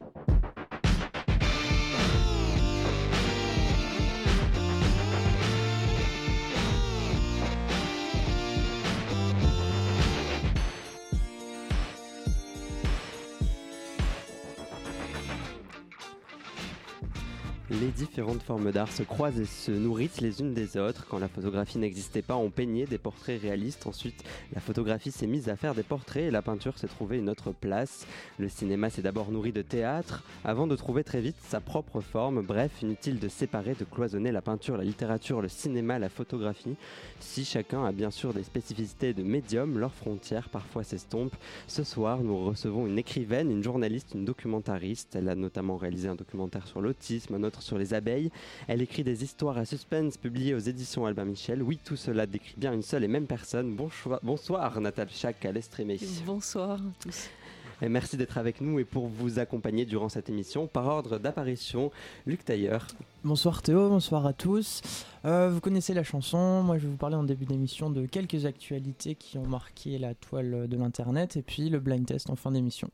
you Les différentes formes d'art se croisent et se nourrissent les unes des autres. Quand la photographie n'existait pas, on peignait des portraits réalistes. Ensuite, la photographie s'est mise à faire des portraits et la peinture s'est trouvée une autre place. Le cinéma s'est d'abord nourri de théâtre avant de trouver très vite sa propre forme. Bref, inutile de séparer, de cloisonner la peinture, la littérature, le cinéma, la photographie. Si chacun a bien sûr des spécificités de médium, leurs frontières parfois s'estompent. Ce soir, nous recevons une écrivaine, une journaliste, une documentariste. Elle a notamment réalisé un documentaire sur l'autisme, sur les abeilles. Elle écrit des histoires à suspense publiées aux éditions Albin Michel. Oui, tout cela décrit bien une seule et même personne. Bonsoir, bonsoir Nathalie Chac à l'Estrémé. Bonsoir à tous. Et merci d'être avec nous et pour vous accompagner durant cette émission, par ordre d'apparition, Luc Tailleur. Bonsoir Théo, bonsoir à tous. Euh, vous connaissez la chanson, moi je vais vous parler en début d'émission de quelques actualités qui ont marqué la toile de l'Internet et puis le blind test en fin d'émission.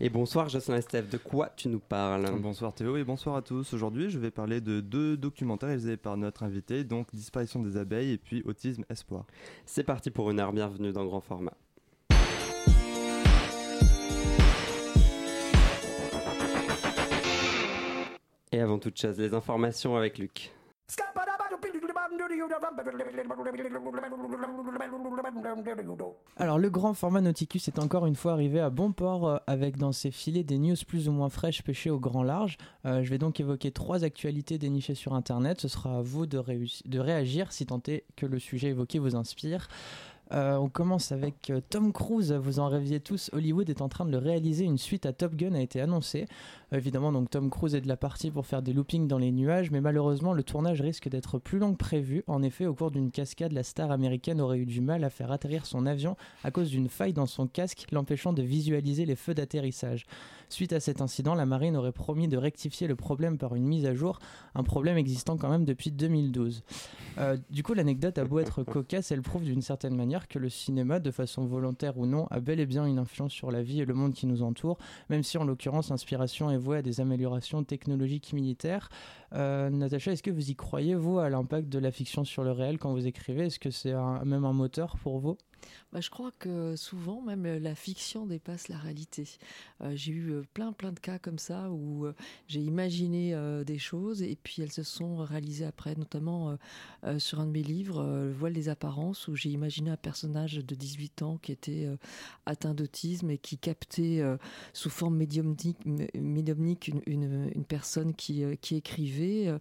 Et bonsoir Jocelyn Estève, de quoi tu nous parles? Bonsoir Théo et bonsoir à tous. Aujourd'hui, je vais parler de deux documentaires réalisés par notre invité, donc Disparition des abeilles et puis Autisme Espoir. C'est parti pour une heure, bienvenue dans Grand Format. Et avant toute chose, les informations avec Luc. Alors le grand format Nauticus est encore une fois arrivé à bon port euh, avec dans ses filets des news plus ou moins fraîches pêchées au grand large. Euh, je vais donc évoquer trois actualités dénichées sur internet. Ce sera à vous de, de réagir si tant est que le sujet évoqué vous inspire. Euh, on commence avec euh, Tom Cruise. Vous en rêviez tous. Hollywood est en train de le réaliser. Une suite à Top Gun a été annoncée. Euh, évidemment, donc Tom Cruise est de la partie pour faire des loopings dans les nuages, mais malheureusement, le tournage risque d'être plus long que prévu. En effet, au cours d'une cascade, la star américaine aurait eu du mal à faire atterrir son avion à cause d'une faille dans son casque, l'empêchant de visualiser les feux d'atterrissage. Suite à cet incident, la marine aurait promis de rectifier le problème par une mise à jour, un problème existant quand même depuis 2012. Euh, du coup, l'anecdote a beau être cocasse, elle prouve d'une certaine manière que le cinéma, de façon volontaire ou non, a bel et bien une influence sur la vie et le monde qui nous entoure, même si en l'occurrence l'inspiration est vouée à des améliorations technologiques militaires. Euh, Natacha, est-ce que vous y croyez, vous, à l'impact de la fiction sur le réel quand vous écrivez? Est-ce que c'est même un moteur pour vous? Bah, je crois que souvent, même euh, la fiction dépasse la réalité. Euh, j'ai eu euh, plein, plein de cas comme ça où j'ai imaginé des choses et puis elles se sont réalisées après, notamment sur un de mes livres, Le voile des apparences, où j'ai imaginé un personnage de 18 ans qui était atteint d'autisme et qui captait sous forme médiumnique, une, personne qui, écrivait,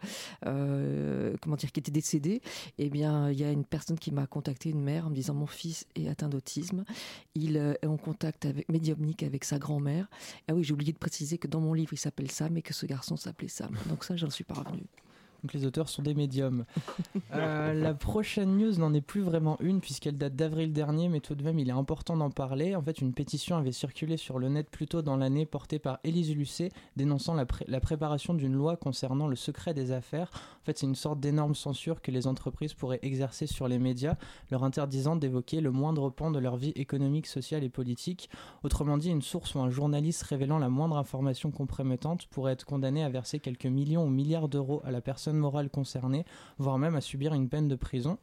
comment dire, qui était décédée. Eh bien, il y a une personne qui m'a contacté, une mère, en me disant Mon fils est atteint d'autisme. Il euh, est en contact avec, médiumnique avec sa grand-mère. Ah oui, j'ai oublié de préciser que dans mon livre, il s'appelle Sam et que ce garçon s'appelait Sam. Donc ça, j'en suis parvenu. Donc les auteurs sont des médiums. Euh, la prochaine news n'en est plus vraiment une puisqu'elle date d'avril dernier, mais tout de même il est important d'en parler. En fait, une pétition avait circulé sur le net plus tôt dans l'année portée par Élise Lucet dénonçant la, la préparation d'une loi concernant le secret des affaires. En fait, c'est une sorte d'énorme censure que les entreprises pourraient exercer sur les médias, leur interdisant d'évoquer le moindre pan de leur vie économique, sociale et politique. Autrement dit, une source ou un journaliste révélant la moindre information compromettante pourrait être condamné à verser quelques millions ou milliards d'euros à la personne morale concernée, voire même à subir une peine de prison.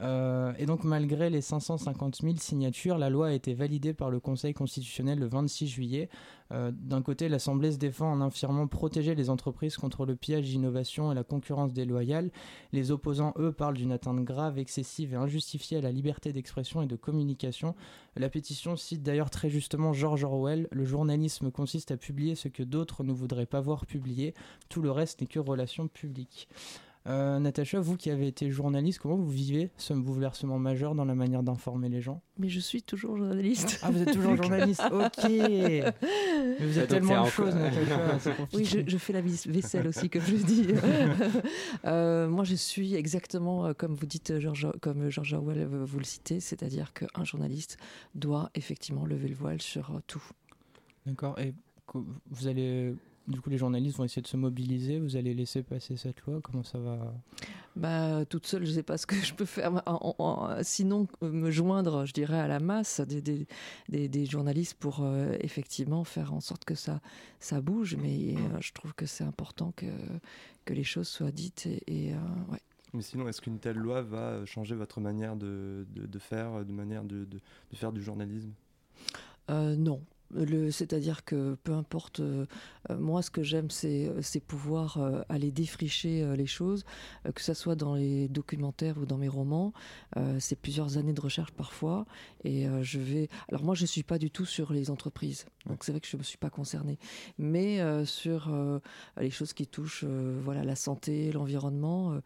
Euh, et donc malgré les 550 000 signatures, la loi a été validée par le Conseil constitutionnel le 26 juillet. Euh, d'un côté, l'Assemblée se défend en affirmant protéger les entreprises contre le pillage d'innovation et la concurrence déloyale. Les opposants, eux, parlent d'une atteinte grave, excessive et injustifiée à la liberté d'expression et de communication. La pétition cite d'ailleurs très justement George Orwell, le journalisme consiste à publier ce que d'autres ne voudraient pas voir publié, tout le reste n'est que relation publique. Euh, Natacha, vous qui avez été journaliste, comment vous vivez ce bouleversement majeur dans la manière d'informer les gens? Mais je suis toujours journaliste. Ah, vous êtes toujours journaliste, ok. Mais vous êtes tellement de choses, Natacha. Oui, je, fais la vaisselle aussi, comme je dis. euh, moi, je suis exactement euh, comme vous dites, George, comme George Orwell, euh, vous le citez, c'est-à-dire qu'un journaliste doit effectivement lever le voile sur tout. D'accord. Et vous allez du coup, les journalistes vont essayer de se mobiliser. Vous allez laisser passer cette loi Comment ça va? Bah, toute seule, je ne sais pas ce que je peux faire. sinon, me joindre, je dirais, à la masse des, des, journalistes pour effectivement faire en sorte que ça, ça bouge. Mais je trouve que c'est important que, que les choses soient dites. Et, ouais. Mais sinon, est-ce qu'une telle loi va changer votre manière de, de, faire, de manière de, de, faire du journalisme? Non, c'est-à-dire que peu importe, euh, moi ce que j'aime c'est, pouvoir euh, aller défricher euh, les choses, que ce soit dans les documentaires ou dans mes romans. c'est plusieurs années de recherche parfois. Et je vais. Alors moi je ne suis pas du tout sur les entreprises, donc c'est vrai que je ne me suis pas concernée. Mais sur les choses qui touchent voilà, la santé, l'environnement,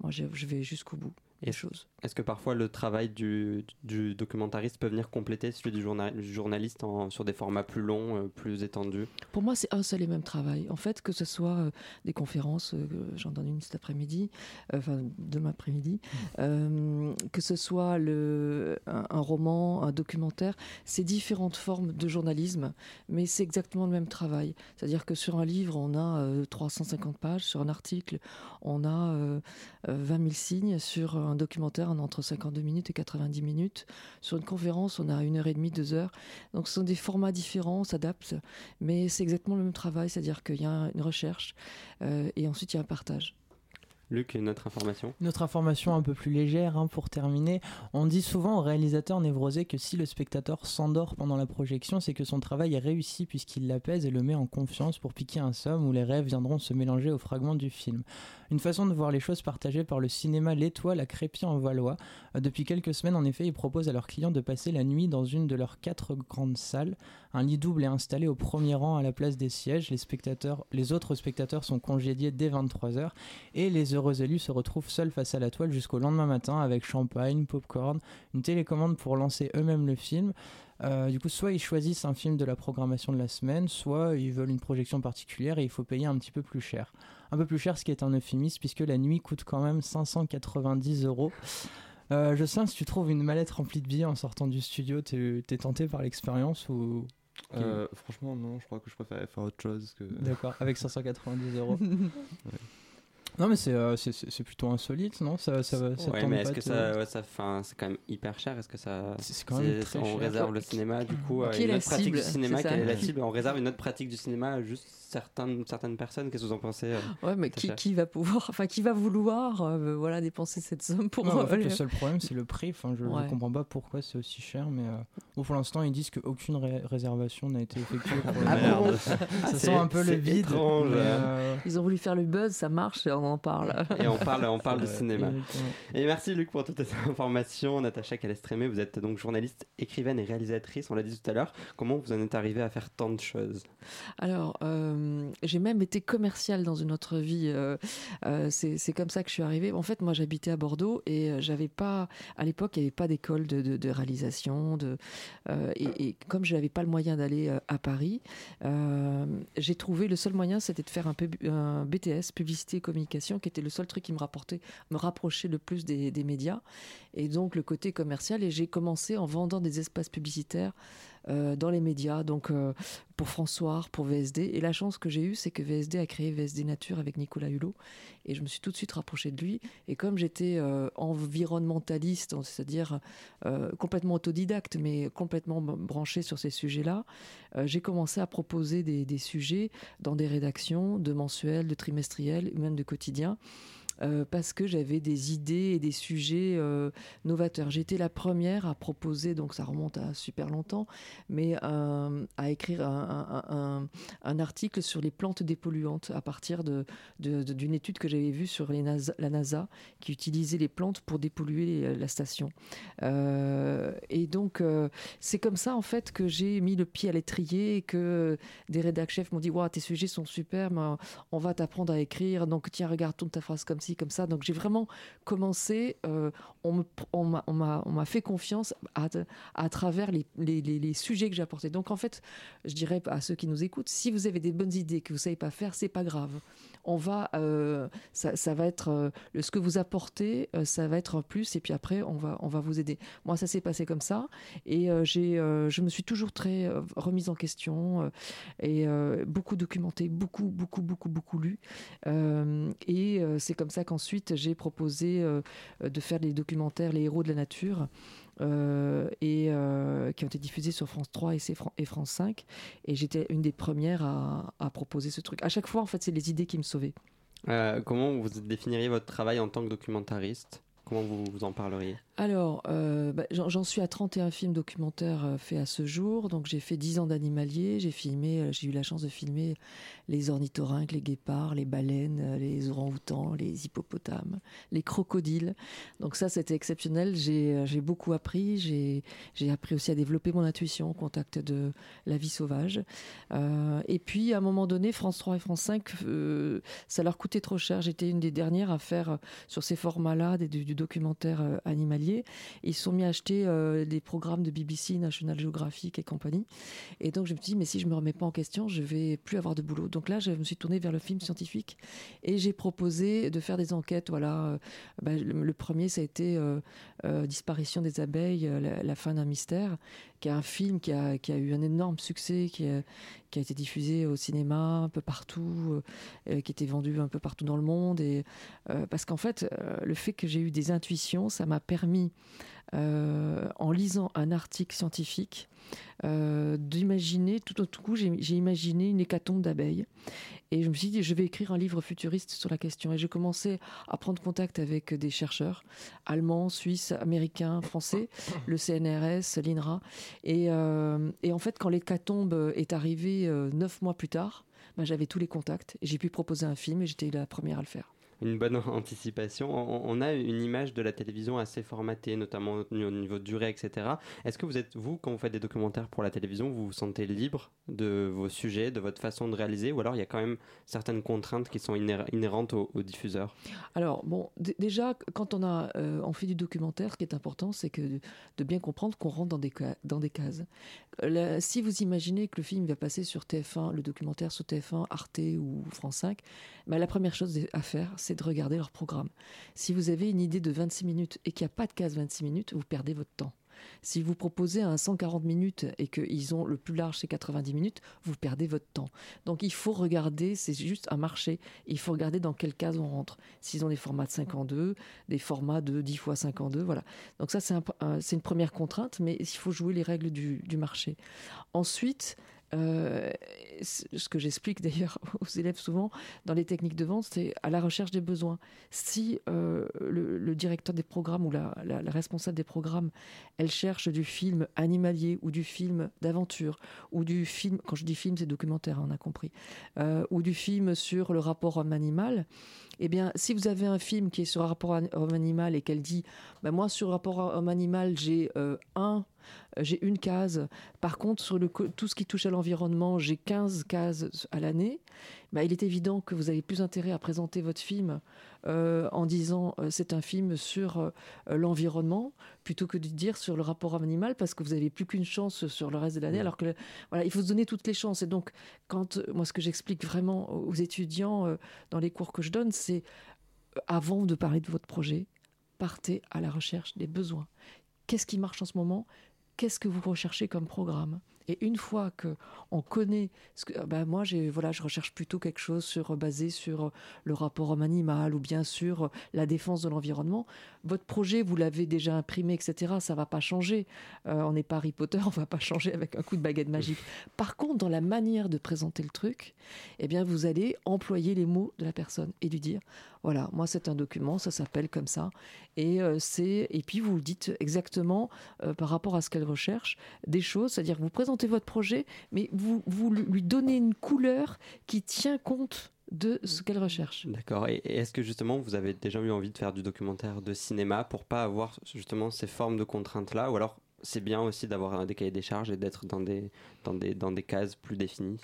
moi je vais jusqu'au bout. Est-ce que parfois le travail du, documentariste peut venir compléter celui du, journaliste sur des formats plus longs, euh, plus étendus? Pour moi, c'est un seul et même travail. En fait, que ce soit euh, des conférences, euh, j'en donne une cet après-midi, enfin demain après-midi, mmh. que ce soit le, un, roman, un documentaire, c'est différentes formes de journalisme, mais c'est exactement le même travail. C'est-à-dire que sur un livre, on a 350 pages, sur un article, on a 20 000 signes, sur un documentaire, a entre 52 minutes et 90 minutes. Sur une conférence, on a une heure et demie, deux heures. Donc ce sont des formats différents, on s'adapte, mais c'est exactement le même travail, c'est-à-dire qu'il y a une recherche euh, et ensuite il y a un partage. Luc, notre information Notre information un peu plus légère, hein, pour terminer. On dit souvent au réalisateur névrosé que si le spectateur s'endort pendant la projection, c'est que son travail est réussi puisqu'il l'apaise et le met en confiance pour piquer un somme où les rêves viendront se mélanger aux fragments du film. Une façon de voir les choses partagée par le cinéma L'Étoile à Crépy en Valois. Euh, depuis quelques semaines, en effet, ils proposent à leurs clients de passer la nuit dans une de leurs quatre grandes salles. Un lit double est installé au premier rang à la place des sièges. Les, spectateurs, les autres spectateurs sont congédiés dès 23h et les heureux élus se retrouvent seuls face à la toile jusqu'au lendemain matin avec champagne, popcorn, une télécommande pour lancer eux-mêmes le film. Euh, du coup, soit ils choisissent un film de la programmation de la semaine, soit ils veulent une projection particulière et il faut payer un petit peu plus cher. Un peu plus cher, ce qui est un euphémisme, puisque la nuit coûte quand même 590 euros. Euh, je sais, si tu trouves une mallette remplie de billets en sortant du studio, t'es es tenté par l'expérience ou euh, Franchement, non, je crois que je préfère faire autre chose. Que... D'accord, avec 590 euros. ouais. Non, mais euh, c'est c'est plutôt insolite, non? Ça, ça, ça Ouais, mais est-ce que ça, ça c'est quand même hyper cher Est-ce que ça. C'est quand même très On réserve le cinéma, du coup, euh, une autre pratique du cinéma, quelle est la cible On réserve une autre pratique du cinéma juste certaines, certaines personnes. Qu'est-ce que vous en pensez euh, Ouais, mais qui, qui, va pouvoir, enfin, qui va vouloir voilà, dépenser cette somme pour. Non, en fait, le seul problème, c'est le prix. Enfin, je ne comprends pas pourquoi c'est aussi cher, mais pour l'instant, ils disent qu'aucune réservation n'a été effectuée. Pour ah merde. ça sent un peu le vide. Ils ont voulu faire le buzz, ça marche et on en parle. Et on parle, on parle de cinéma. Et merci Luc pour toutes ces informations. Natacha Calestrémé, vous êtes donc journaliste, écrivaine et réalisatrice, on l'a dit tout à l'heure. Comment vous en êtes arrivée à faire tant de choses? Alors, euh, j'ai même été commerciale dans une autre vie. Euh, euh, c'est comme ça que je suis arrivée. En fait, moi, j'habitais à Bordeaux et j'avais pas, à l'époque, il n'y avait pas d'école de, de, réalisation. De, et, et, comme je n'avais pas le moyen d'aller à Paris, j'ai trouvé le seul moyen, c'était de faire un, un BTS, publicité et qui était le seul truc qui me rapportait, me rapprochait le plus des, médias. Et donc le côté commercial. Et j'ai commencé en vendant des espaces publicitaires euh, dans les médias, donc euh, pour François, pour VSD. Et la chance que j'ai eue, c'est que VSD a créé VSD Nature avec Nicolas Hulot. Et je me suis tout de suite rapprochée de lui. Et comme j'étais euh, environnementaliste, c'est-à-dire complètement autodidacte, mais complètement branché sur ces sujets-là, j'ai commencé à proposer des, des, sujets dans des rédactions de mensuels, de trimestriels, même de quotidiens. Euh, parce que j'avais des idées et des sujets euh, novateurs. J'étais la première à proposer, donc ça remonte à super longtemps, mais euh, à écrire un, article sur les plantes dépolluantes à partir d'une de, étude que j'avais vue sur la NASA qui utilisait les plantes pour dépolluer la station. et donc c'est comme ça en fait que j'ai mis le pied à l'étrier et que des rédacteurs chefs m'ont dit waouh tes sujets sont super, on va t'apprendre à écrire, donc tiens regarde tourne ta phrase comme comme ça. Donc j'ai vraiment commencé, on m'a fait confiance à, travers les, sujets que j'ai apportés. Donc en fait, je dirais à ceux qui nous écoutent, si vous avez des bonnes idées que vous savez pas faire, c'est pas grave on va, euh, ça, va être euh, ce que vous apportez, euh, ça va être un plus, et puis après, on va, on va vous aider. Moi, ça s'est passé comme ça, et j'ai, je me suis toujours très remise en question, et beaucoup documenté, beaucoup, beaucoup, beaucoup, beaucoup lu. et c'est comme ça qu'ensuite, j'ai proposé de faire des documentaires, les héros de la nature. Euh, et euh, qui ont été diffusés sur France 3 et, France 5. Et j'étais une des premières à, proposer ce truc. À chaque fois, en fait, c'est les idées qui me sauvaient. Euh, comment vous définiriez votre travail en tant que documentariste? Comment vous, vous en parleriez? Alors, euh, bah, j'en suis à 31 films documentaires euh, faits à ce jour. Donc, j'ai fait 10 ans d'animalier. J'ai filmé, euh, j'ai eu la chance de filmer les ornithorynques, les guépards, les baleines, les orang-outans, les hippopotames, les crocodiles. Donc, ça, c'était exceptionnel. J'ai beaucoup appris. J'ai appris aussi à développer mon intuition au contact de la vie sauvage. et puis, à un moment donné, France 3 et France 5, ça leur coûtait trop cher. J'étais une des dernières à faire sur ces formats-là du, du documentaire animalier ils se sont mis à acheter euh, des programmes de BBC, National Geographic et compagnie. Et donc je me suis dit, mais si je me remets pas en question, je vais plus avoir de boulot. Donc là, je me suis tournée vers le film scientifique et j'ai proposé de faire des enquêtes. Voilà, euh, bah, le, premier, ça a été euh, Disparition des abeilles, la, fin d'un mystère, qui est un film qui a, qui a eu un énorme succès, qui a, été diffusé au cinéma un peu partout, euh, qui était vendu un peu partout dans le monde. Et, euh, parce qu'en fait, euh, le fait que j'ai eu des intuitions, ça m'a permis, en lisant un article scientifique, d'imaginer, tout au coup, j'ai imaginé une hécatombe d'abeilles. Et je me suis dit, je vais écrire un livre futuriste sur la question. Et j'ai commencé à prendre contact avec des chercheurs allemands, suisses, américains, français, le CNRS, l'INRA. Et, et en fait, quand l'hécatombe est arrivée euh, neuf mois plus tard, bah, j'avais tous les contacts et j'ai pu proposer un film et j'étais la première à le faire une bonne anticipation. On, a une image de la télévision assez formatée, notamment au niveau de durée, etc. Est-ce que vous êtes, vous, quand vous faites des documentaires pour la télévision, vous vous sentez libre de vos sujets, de votre façon de réaliser, ou alors il y a quand même certaines contraintes qui sont inhérentes aux, diffuseurs Alors, bon, déjà, quand on, a, euh, on fait du documentaire, ce qui est important, c'est que de, bien comprendre qu'on rentre dans des, dans des cases. si vous imaginez que le film va passer sur TF1, le documentaire sur TF1, Arte ou France 5, bah, la première chose à faire, c'est de regarder leur programme. Si vous avez une idée de 26 minutes et qu'il n'y a pas de case 26 minutes, vous perdez votre temps. Si vous proposez un 140 minutes et qu'ils ont le plus large, c'est 90 minutes, vous perdez votre temps. Donc il faut regarder, c'est juste un marché, il faut regarder dans quelle case on rentre. S'ils ont des formats de 52, des formats de 10 fois 52, voilà. Donc ça, c'est une première contrainte, mais il faut jouer les règles du marché. Ensuite, euh, ce que j'explique d'ailleurs aux élèves souvent dans les techniques de vente, c'est à la recherche des besoins. Si euh, le, directeur des programmes ou la, responsable des programmes, elle cherche du film animalier ou du film d'aventure ou du film, quand je dis film, c'est documentaire, hein, on a compris, euh, ou du film sur le rapport homme-animal, eh bien, si vous avez un film qui est sur rapport homme-animal et qu'elle dit, ben moi sur rapport homme-animal, j'ai un euh, j'ai une case. Par contre, sur le, tout ce qui touche à l'environnement, j'ai 15 cases à l'année. Bah, il est évident que vous avez plus intérêt à présenter votre film euh, en disant euh, c'est un film sur l'environnement plutôt que de dire sur le rapport animal parce que vous n'avez plus qu'une chance sur le reste de l'année. Alors que voilà, il faut se donner toutes les chances. Et donc, quand moi, ce que j'explique vraiment aux étudiants dans les cours que je donne, c'est avant de parler de votre projet, partez à la recherche des besoins. Qu'est-ce qui marche en ce moment? Qu'est-ce que vous recherchez comme programme? Et une fois que on connaît, ce que, ben moi j'ai voilà, je recherche plutôt quelque chose sur basé sur le rapport homme-animal ou bien sûr la défense de l'environnement. Votre projet, vous l'avez déjà imprimé, etc. Ça va pas changer. Euh, on n'est pas Harry Potter, on va pas changer avec un coup de baguette magique. Par contre, dans la manière de présenter le truc, eh bien vous allez employer les mots de la personne et lui dire voilà, moi c'est un document, ça s'appelle comme ça, et euh, c'est et puis vous dites exactement euh, par rapport à ce qu'elle recherche des choses, c'est-à-dire vous présentez votre projet, mais vous, vous lui donnez une couleur qui tient compte de ce qu'elle recherche. D'accord. Et est-ce que justement vous avez déjà eu envie de faire du documentaire de cinéma pour pas avoir justement ces formes de contraintes là, ou alors c'est bien aussi d'avoir des cahiers des charges et d'être dans des, dans, des, dans des cases plus définies?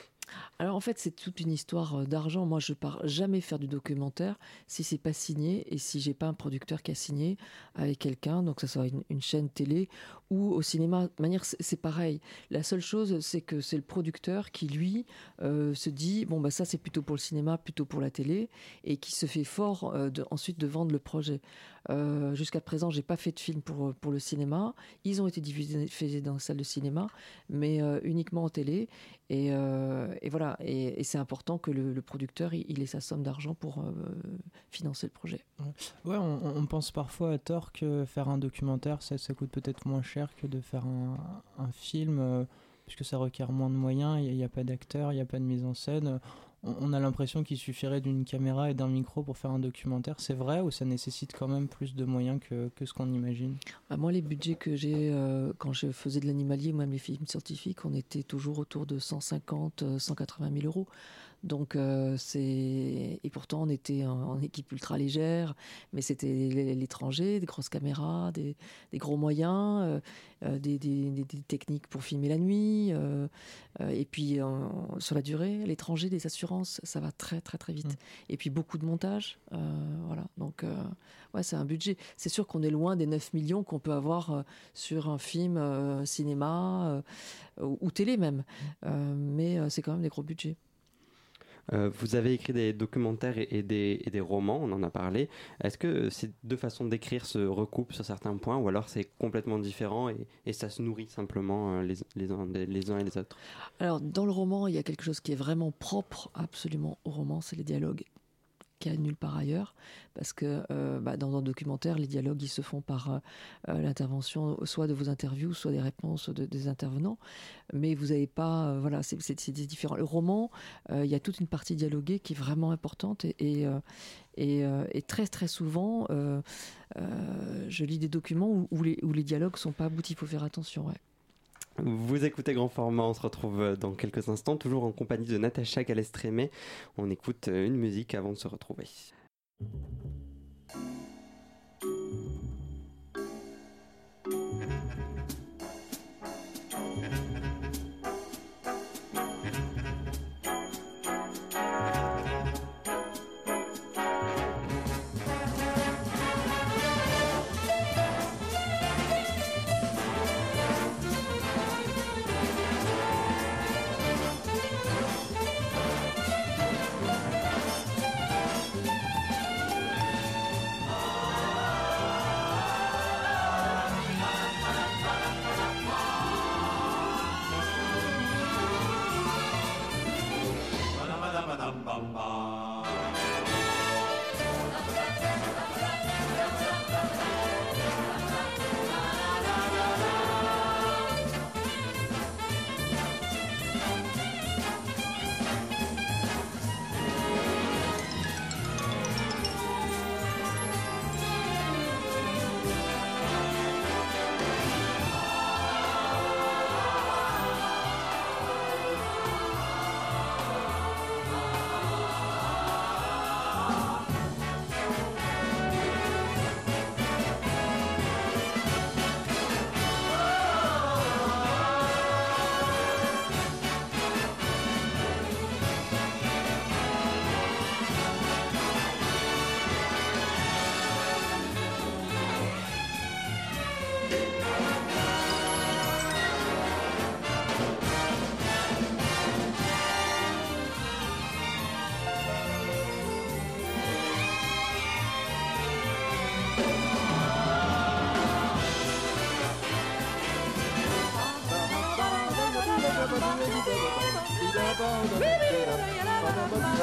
Alors en fait, c'est toute une histoire euh, d'argent. Moi, je pars jamais faire du documentaire si c'est pas signé et si j'ai pas un producteur qui a signé avec quelqu'un, donc ça soit une, chaîne télé ou au cinéma. De manière, c'est pareil. La seule chose, c'est que c'est le producteur qui lui euh, se dit bon bah ça c'est plutôt pour le cinéma, plutôt pour la télé, et qui se fait fort euh, ensuite de vendre le projet. Jusqu'à présent, j'ai pas fait de film pour pour le cinéma. Ils ont été diffusés dans les salles de cinéma, mais uniquement en télé. Et, et voilà et, c'est important que le, producteur il, ait sa somme d'argent pour euh, financer le projet. Ouais, on, pense parfois à tort que faire un documentaire, ça, coûte peut-être moins cher que de faire un, film, euh, puisque ça requiert moins de moyens, il n'y a, pas d'acteurs, il n'y a pas de mise en scène on a l'impression qu'il suffirait d'une caméra et d'un micro pour faire un documentaire. C'est vrai ou ça nécessite quand même plus de moyens que, ce qu'on imagine? Bah, Moi, les budgets que j'ai euh, quand je faisais de l'animalier, même les films scientifiques, on était toujours autour de 150, 180 000 euros. Donc euh, c'est et pourtant on était en, équipe ultra légère, mais c'était l'étranger, des grosses caméras, des, gros moyens, euh, euh, des, techniques pour filmer la nuit, et puis sur la durée, l'étranger, des assurances, ça va très très très vite. Mmh. Et puis beaucoup de montage, voilà. Donc ouais, c'est un budget. C'est sûr qu'on est loin des 9 millions qu'on peut avoir sur un film cinéma ou, télé même, mmh. mais c'est quand même des gros budgets. Euh, vous avez écrit des documentaires et, des, romans, on en a parlé. Est-ce que ces deux façons d'écrire se recoupent sur certains points ou alors c'est complètement différent et, ça se nourrit simplement euh, les, uns, les uns et les autres? Alors dans le roman, il y a quelque chose qui est vraiment propre absolument au roman, c'est les dialogues nulle part ailleurs, parce que euh, bah, dans un documentaire, les dialogues ils se font par euh, euh, l'intervention soit de vos interviews, soit des réponses des intervenants, mais vous n'avez pas, voilà, c'est différent. Le roman, il y a toute une partie dialoguée qui est vraiment importante et, et, très très souvent, je lis des documents où, où, les, où les dialogues sont pas aboutis. Il faut faire attention. Ouais. Vous écoutez Grand Format, on se retrouve dans quelques instants, toujours en compagnie de Natacha Calestrémé. On écoute une musique avant de se retrouver.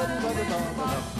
バババ!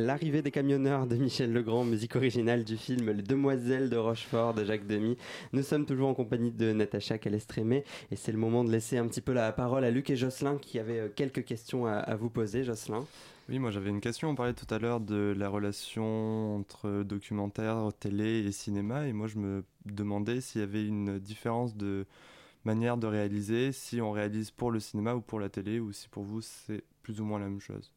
L'arrivée des camionneurs de Michel Legrand, musique originale du film Les Demoiselles de Rochefort de Jacques Demy. Nous sommes toujours en compagnie de Natacha Calestrémé et c'est le moment de laisser un petit peu la parole à Luc et Jocelyn qui avaient euh, quelques questions à, vous poser. Jocelyn oui, moi j'avais une question. On parlait tout à l'heure de la relation entre documentaire, télé et cinéma. Et moi je me demandais s'il y avait une différence de manière de réaliser, si on réalise pour le cinéma ou pour la télé, ou si pour vous c'est plus ou moins la même chose.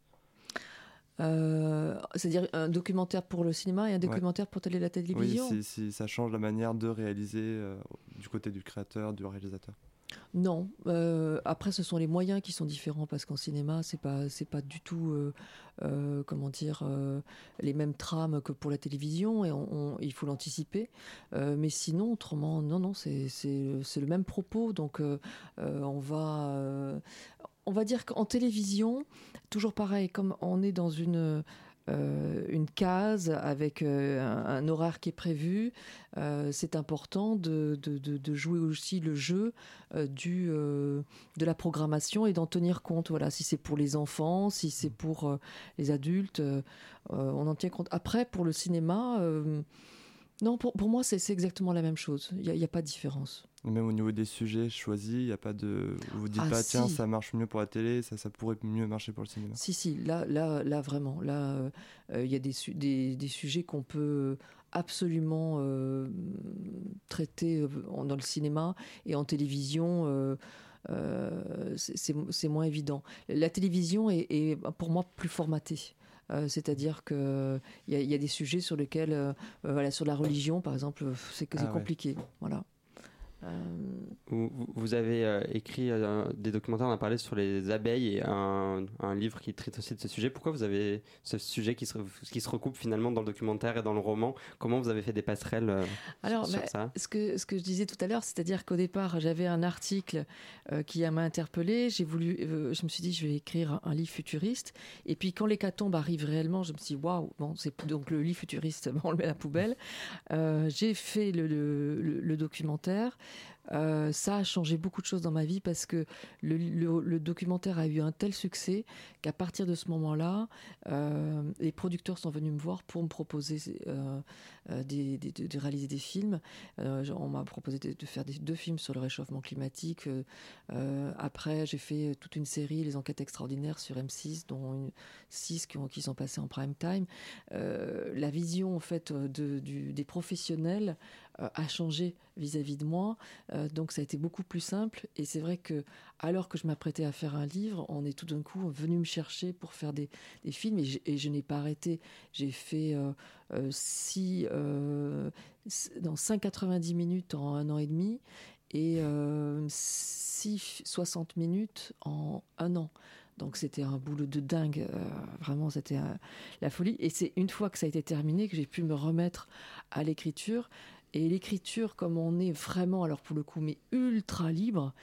Euh, c'est-à-dire un documentaire pour le cinéma et un documentaire pour télé la télévision Oui, si, ça change la manière de réaliser euh, du côté du créateur, du réalisateur. Non. Euh, après, ce sont les moyens qui sont différents parce qu'en cinéma, c'est pas c'est pas du tout comment dire les mêmes trames que pour la télévision et il faut l'anticiper. mais sinon, autrement, non, non, c'est c'est le même propos. Donc, on va on va dire qu'en télévision, toujours pareil, comme on est dans une, euh, une case avec euh, un, horaire qui est prévu, euh, c'est important de, de, jouer aussi le jeu du, de la programmation et d'en tenir compte. Voilà, si c'est pour les enfants, si c'est pour les adultes, on en tient compte. Après, pour le cinéma, non, pour, pour moi, c'est exactement la même chose. Il n'y a, a, pas de différence. Même au niveau des sujets choisis, il n'y a pas de. Vous vous dites ah, pas, tiens, ça marche mieux pour la télé, ça, ça pourrait mieux marcher pour le cinéma. Si, si, là, là, là vraiment. Là, euh, il y a des, des, des sujets qu'on peut absolument euh, traiter euh, dans le cinéma et en télévision. c'est moins évident. La télévision est, est pour moi plus formatée. Euh, c'est-à-dire qu'il y, y, a des sujets sur lesquels, euh, voilà, sur la religion par exemple, c'est ah compliqué. Voilà. Vous, vous, avez euh, écrit euh, des documentaires, on a parlé sur les abeilles et un, un, livre qui traite aussi de ce sujet. Pourquoi vous avez ce sujet qui se, qui se recoupe finalement dans le documentaire et dans le roman? Comment vous avez fait des passerelles euh, Alors, sur, bah, ça? ce que, ce que je disais tout à l'heure, c'est-à-dire qu'au départ, j'avais un article qui m'a interpellé. J'ai voulu, je me suis dit, je vais écrire un, livre futuriste. Et puis, quand l'hécatombe arrive réellement, je me suis dit, waouh, bon, c'est donc le livre futuriste, on le met à la poubelle. J'ai fait le, le, le documentaire. Euh, ça a changé beaucoup de choses dans ma vie parce que le, documentaire a eu un tel succès qu'à partir de ce moment-là, euh, les producteurs sont venus me voir pour me proposer euh, de, réaliser des films. on m'a proposé de, faire deux films sur le réchauffement climatique. après, j'ai fait toute une série, Les Enquêtes extraordinaires sur M6, dont une, six qui, ont, qui sont passés en prime time. la vision en fait des professionnels a changé vis-à-vis de moi. Euh, donc ça a été beaucoup plus simple. Et c'est vrai que alors que je m'apprêtais à faire un livre, on est tout d'un coup venu me chercher pour faire des, films et, je n'ai pas arrêté. J'ai fait euh, six, dans 5,90 minutes en un an et demi et 6, 60 minutes en un an. Donc c'était un boulot de dingue, vraiment c'était la folie. Et c'est une fois que ça a été terminé que j'ai pu me remettre à l'écriture. Et l'écriture, comme on est vraiment, alors pour le coup, mais ultra libre,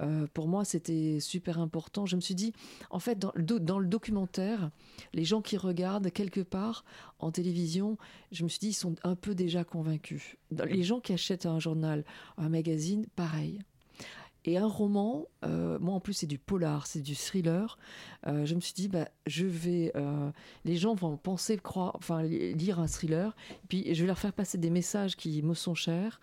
euh, pour moi, c'était super important. Je me suis dit, en fait, dans, dans, le documentaire, les gens qui regardent quelque part en télévision, je me suis dit, ils sont un peu déjà convaincus. Les gens qui achètent un journal, un magazine, pareil. Et un roman, euh, moi en plus c'est du polar, c'est du thriller. Euh, je me suis dit, bah, je vais, euh, les gens vont penser croire, enfin lire un thriller, puis je vais leur faire passer des messages qui me sont chers.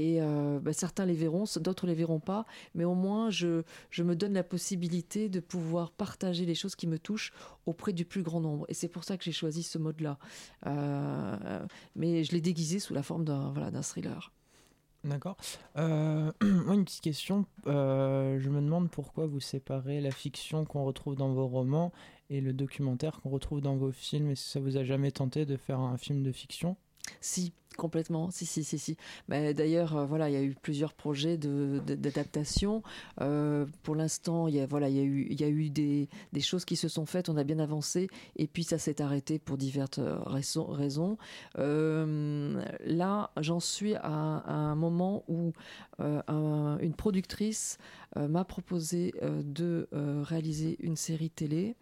Et bah, certains les verront, d'autres les verront pas, mais au moins je, je me donne la possibilité de pouvoir partager les choses qui me touchent auprès du plus grand nombre. Et c'est pour ça que j'ai choisi ce mode-là. mais je l'ai déguisé sous la forme d'un voilà, d'un thriller. D'accord. Euh, une petite question. Euh, je me demande pourquoi vous séparez la fiction qu'on retrouve dans vos romans et le documentaire qu'on retrouve dans vos films. Est-ce que ça vous a jamais tenté de faire un film de fiction? Si, complètement. Si, si, si, si. Mais d'ailleurs, euh, voilà, il y a eu plusieurs projets d'adaptation. Euh, pour l'instant, il y a, voilà, il y a eu, y a eu des, des, choses qui se sont faites. On a bien avancé, et puis ça s'est arrêté pour diverses euh, raisons. là, j'en suis à, un moment où une productrice m'a proposé de réaliser une série télé.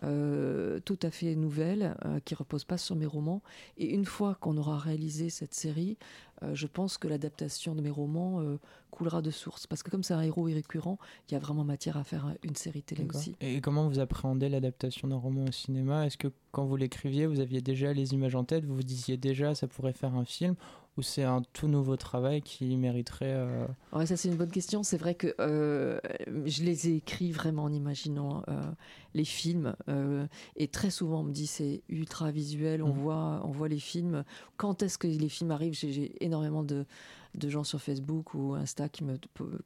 tout à fait nouvelle, qui repose pas sur mes romans. Et une fois qu'on aura réalisé cette série, euh, je pense que l'adaptation de mes romans euh, coulera de source. Parce que comme c'est un héros récurrent, il y a vraiment matière à faire une série télé aussi. Et comment vous appréhendez l'adaptation d'un roman au cinéma? Est-ce que quand vous l'écriviez, vous aviez déjà les images en tête? Vous vous disiez déjà ça pourrait faire un film? Ou c'est un tout nouveau travail qui mériterait euh... ouais, ça c'est une bonne question. C'est vrai que euh, je les ai écrits vraiment en imaginant euh, les films euh, et très souvent on me dit c'est ultra visuel. On mmh. voit, on voit les films. Quand est-ce que les films arrivent? J'ai énormément de de gens sur Facebook ou Insta qui me,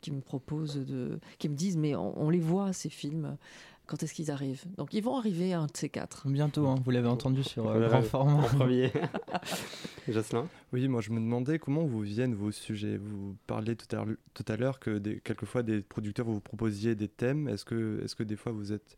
qui me proposent, de, qui me disent mais on, on les voit ces films quand est-ce qu'ils arrivent? Donc ils vont arriver un de ces quatre. Bientôt, hein, vous l'avez entendu sur euh, grand format. En premier. Jocelyn? Oui, moi je me demandais comment vous viennent vos sujets. Vous parliez tout à l'heure que quelquefois des producteurs vous proposiez des thèmes. Est-ce que, est -ce que des fois vous êtes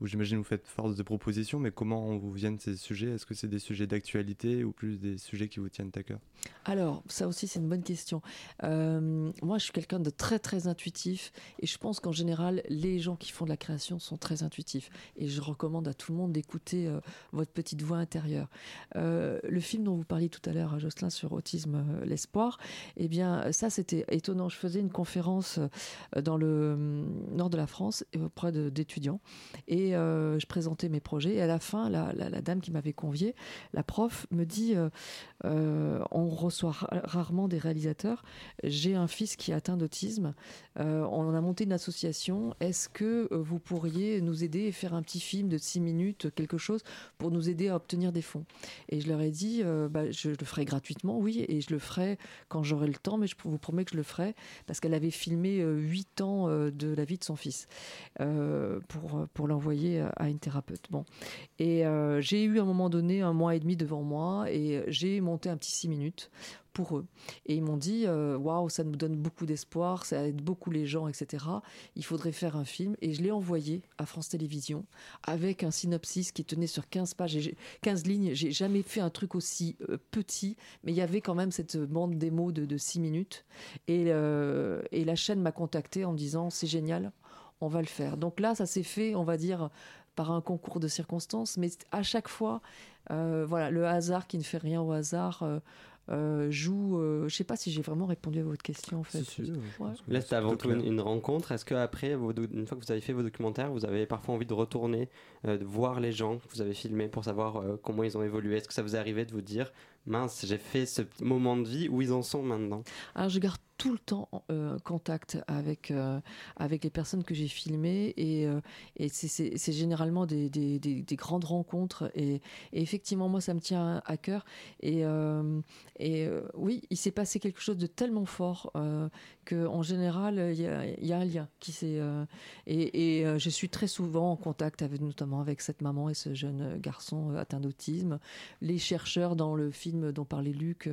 où j'imagine vous faites force de propositions, mais comment vous viennent ces sujets? Est-ce que c'est des sujets d'actualité ou plus des sujets qui vous tiennent à cœur? Alors, ça aussi, c'est une bonne question. Euh, moi, je suis quelqu'un de très, très intuitif, et je pense qu'en général, les gens qui font de la création sont très intuitifs. Et je recommande à tout le monde d'écouter euh, votre petite voix intérieure. Euh, le film dont vous parliez tout à l'heure, Jocelyn, sur Autisme, l'espoir, eh bien, ça, c'était étonnant. Je faisais une conférence dans le nord de la France auprès d'étudiants, et euh, je présentais mes projets. Et à la fin, la, dame qui m'avait convié, la prof, me dit euh, euh, on reçoit rarement des réalisateurs. J'ai un fils qui est atteint d'autisme. On a monté une association. Est-ce que vous pourriez nous aider et faire un petit film de 6 minutes, quelque chose, pour nous aider à obtenir des fonds? Et je leur ai dit bah, je le ferai gratuitement, oui, et je le ferai quand j'aurai le temps, mais je vous promets que je le ferai parce qu'elle avait filmé 8 ans de la vie de son fils pour l'envoyer à une thérapeute. Bon. Et j'ai eu à un moment donné un mois et demi devant moi et j'ai monté un petit 6 minutes pour eux. Et ils m'ont dit waouh, ça nous donne beaucoup d'espoir, ça aide beaucoup les gens, etc. Il faudrait faire un film. Et je l'ai envoyé à France Télévisions avec un synopsis qui tenait sur 15 pages, et 15 lignes. J'ai jamais fait un truc aussi euh, petit, mais il y avait quand même cette bande démo de, de 6 minutes. Et, euh, et la chaîne m'a contacté en me disant c'est génial, on va le faire. Donc là, ça s'est fait, on va dire, par un concours de circonstances, mais à chaque fois, euh, voilà, le hasard qui ne fait rien au hasard. Euh, euh, joue. Euh, je sais pas si j'ai vraiment répondu à votre question en fait. Si, si, ouais. Là, c'était avant tout une, une, rencontre. Est-ce que après, une fois que vous avez fait vos documentaires, vous avez parfois envie de retourner, euh, de voir les gens que vous avez filmés pour savoir euh, comment ils ont évolué? Est-ce que ça vous est arrivé de vous dire, mince, j'ai fait ce moment de vie où ils en sont maintenant. Alors, je garde tout le temps euh, contact avec, euh, avec les personnes que j'ai filmées et, euh, et c'est généralement des, des, des, des, grandes rencontres et, et, effectivement moi ça me tient à cœur et, et oui il s'est passé quelque chose de tellement fort qu'en général il y a, un lien qui s'est et, et je suis très souvent en contact avec notamment avec cette maman et ce jeune garçon atteint d'autisme les chercheurs dans le film dont parlait Luc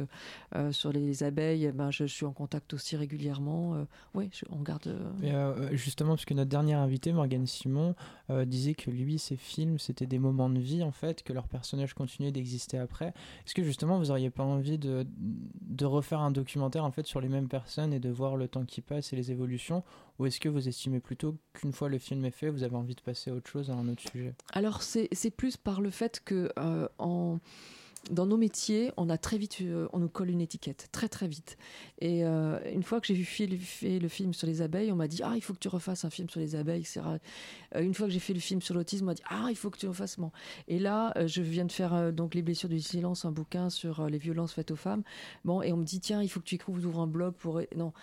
sur les abeilles ben, je, suis en contact aussi régulièrement. Euh, oui, on garde. Euh... Et euh, justement, parce que notre dernière invitée, Morgane Simon, euh, disait que lui, ses films, c'était des moments de vie, en fait, que leur personnage continuait d'exister après. Est-ce que justement, vous auriez pas envie de, de refaire un documentaire, en fait, sur les mêmes personnes et de voir le temps qui passe et les évolutions? Ou est-ce que vous estimez plutôt qu'une fois le film est fait, vous avez envie de passer à autre chose, à un autre sujet? Alors, c'est plus par le fait que euh, en dans nos métiers, on a très vite, euh, on nous colle une étiquette, très très vite. Et euh, une fois que j'ai fait, fait le film sur les abeilles, on m'a dit ah il faut que tu refasses un film sur les abeilles. Euh, une fois que j'ai fait le film sur l'autisme, on m'a dit ah il faut que tu refasses. Bon. Et là, je viens de faire donc les blessures du silence, un bouquin sur les violences faites aux femmes. Bon, et on me dit tiens il faut que tu écrives, ouvres un blog pour non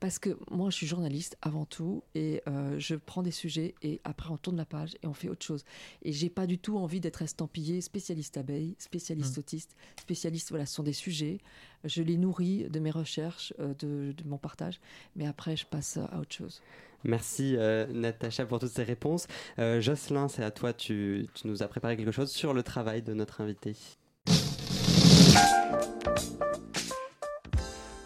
parce que moi je suis journaliste avant tout et je prends des sujets et après on tourne la page et on fait autre chose et j'ai pas du tout envie d'être estampillé spécialiste abeille spécialiste mmh. Autiste spécialiste voilà ce sont des sujets je les nourris de mes recherches euh, de, mon partage mais après je passe à autre chose Merci euh, Natacha pour toutes ces réponses. Euh, Jocelyn, c'est à toi, tu nous as préparé quelque chose sur le travail de notre invité.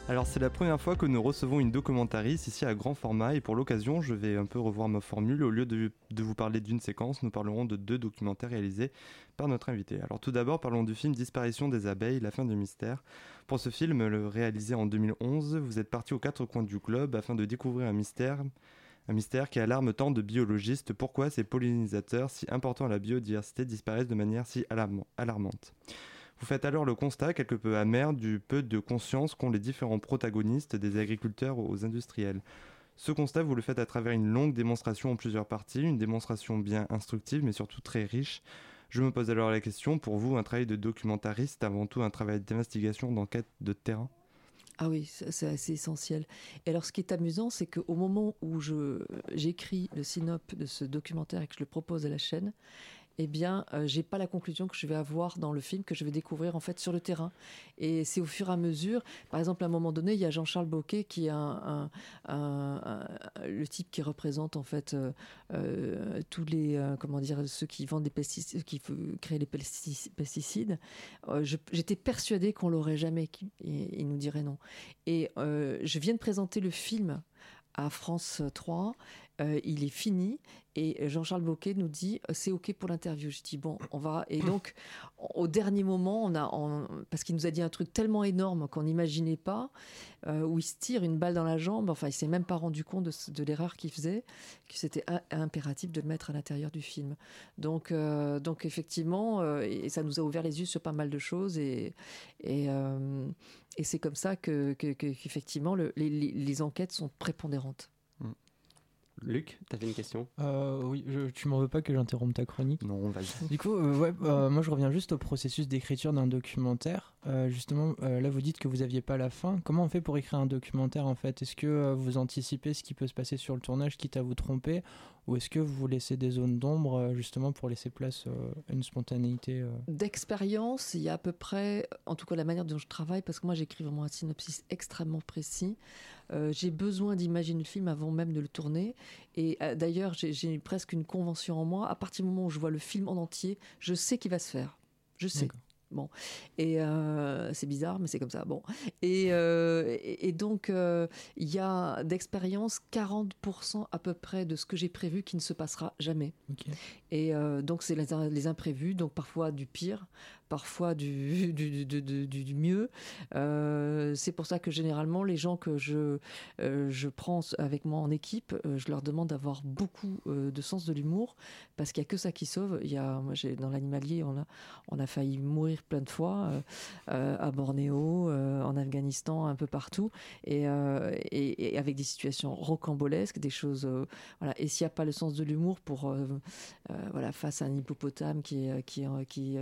Alors c'est la première fois que nous recevons une documentariste ici à grand format et pour l'occasion je vais un peu revoir ma formule. Au lieu de, vous parler d'une séquence, nous parlerons de deux documentaires réalisés par notre invité. Alors tout d'abord parlons du film Disparition des abeilles, la fin du mystère. Pour ce film, le réalisé en 2011, vous êtes parti aux quatre coins du globe afin de découvrir un mystère un mystère qui alarme tant de biologistes. Pourquoi ces pollinisateurs si importants à la biodiversité disparaissent de manière si alarmante? Vous faites alors le constat quelque peu amer du peu de conscience qu'ont les différents protagonistes des agriculteurs aux industriels. Ce constat, vous le faites à travers une longue démonstration en plusieurs parties, une démonstration bien instructive mais surtout très riche. Je me pose alors la question, pour vous, un travail de documentariste, avant tout un travail d'investigation, d'enquête de terrain? Ah oui, c'est assez essentiel. Et alors, ce qui est amusant, c'est qu'au moment où j'écris le synop de ce documentaire et que je le propose à la chaîne, eh bien, euh, j'ai pas la conclusion que je vais avoir dans le film que je vais découvrir en fait sur le terrain. Et c'est au fur et à mesure. Par exemple, à un moment donné, il y a Jean-Charles Boquet qui est le type qui représente en fait euh, euh, tous les comment dire ceux qui vendent des pesticides, qui créent les pesticides. J'étais persuadée qu'on l'aurait jamais. Il nous dirait non. Et je viens de présenter le film à France 3 euh, il est fini et Jean-Charles Boquet nous dit euh, c'est ok pour l'interview. Je dis bon, on va et donc au dernier moment, on a parce qu'il nous a dit un truc tellement énorme qu'on n'imaginait pas euh, où il se tire une balle dans la jambe. Enfin, il s'est même pas rendu compte de, l'erreur qu'il faisait, que c'était impératif de le mettre à l'intérieur du film. Donc donc effectivement, et ça nous a ouvert les yeux sur pas mal de choses et et, c'est comme ça que qu'effectivement les, les enquêtes sont prépondérantes. Luc, tu avais une question? Euh, Oui, je, tu m'en veux pas que j'interrompe ta chronique? Non, vas-y. Du coup, euh, ouais, euh, moi je reviens juste au processus d'écriture d'un documentaire. justement, là vous dites que vous aviez pas la fin. Comment on fait pour écrire un documentaire en fait? Est-ce que vous anticipez ce qui peut se passer sur le tournage, quitte à vous tromper? Ou est-ce que vous laissez des zones d'ombre justement pour laisser place à une spontanéité D'expérience, il y a à peu près, en tout cas la manière dont je travaille, parce que moi j'écris vraiment un synopsis extrêmement précis. Euh, j'ai besoin d'imaginer le film avant même de le tourner. Et euh, d'ailleurs, j'ai presque une convention en moi. À partir du moment où je vois le film en entier, je sais qu'il va se faire. Je sais. Bon, et euh, c'est bizarre, mais c'est comme ça. Bon, et, et, donc il y a d'expérience 40% à peu près de ce que j'ai prévu qui ne se passera jamais. Et donc c'est les, les, imprévus, donc parfois du pire, parfois du, du, du, mieux. Euh, c'est pour ça que généralement, les gens que je, euh, je prends avec moi en équipe, euh, je leur demande d'avoir beaucoup de sens de l'humour, parce qu'il n'y a que ça qui sauve. Il y a, moi, dans l'animalier, on a, on a failli mourir plein de fois, à Bornéo, en Afghanistan, un peu partout, et, et, avec des situations rocambolesques, des choses... voilà. Et s'il n'y a pas le sens de l'humour pour... voilà, face à un hippopotame qui, qui, qui,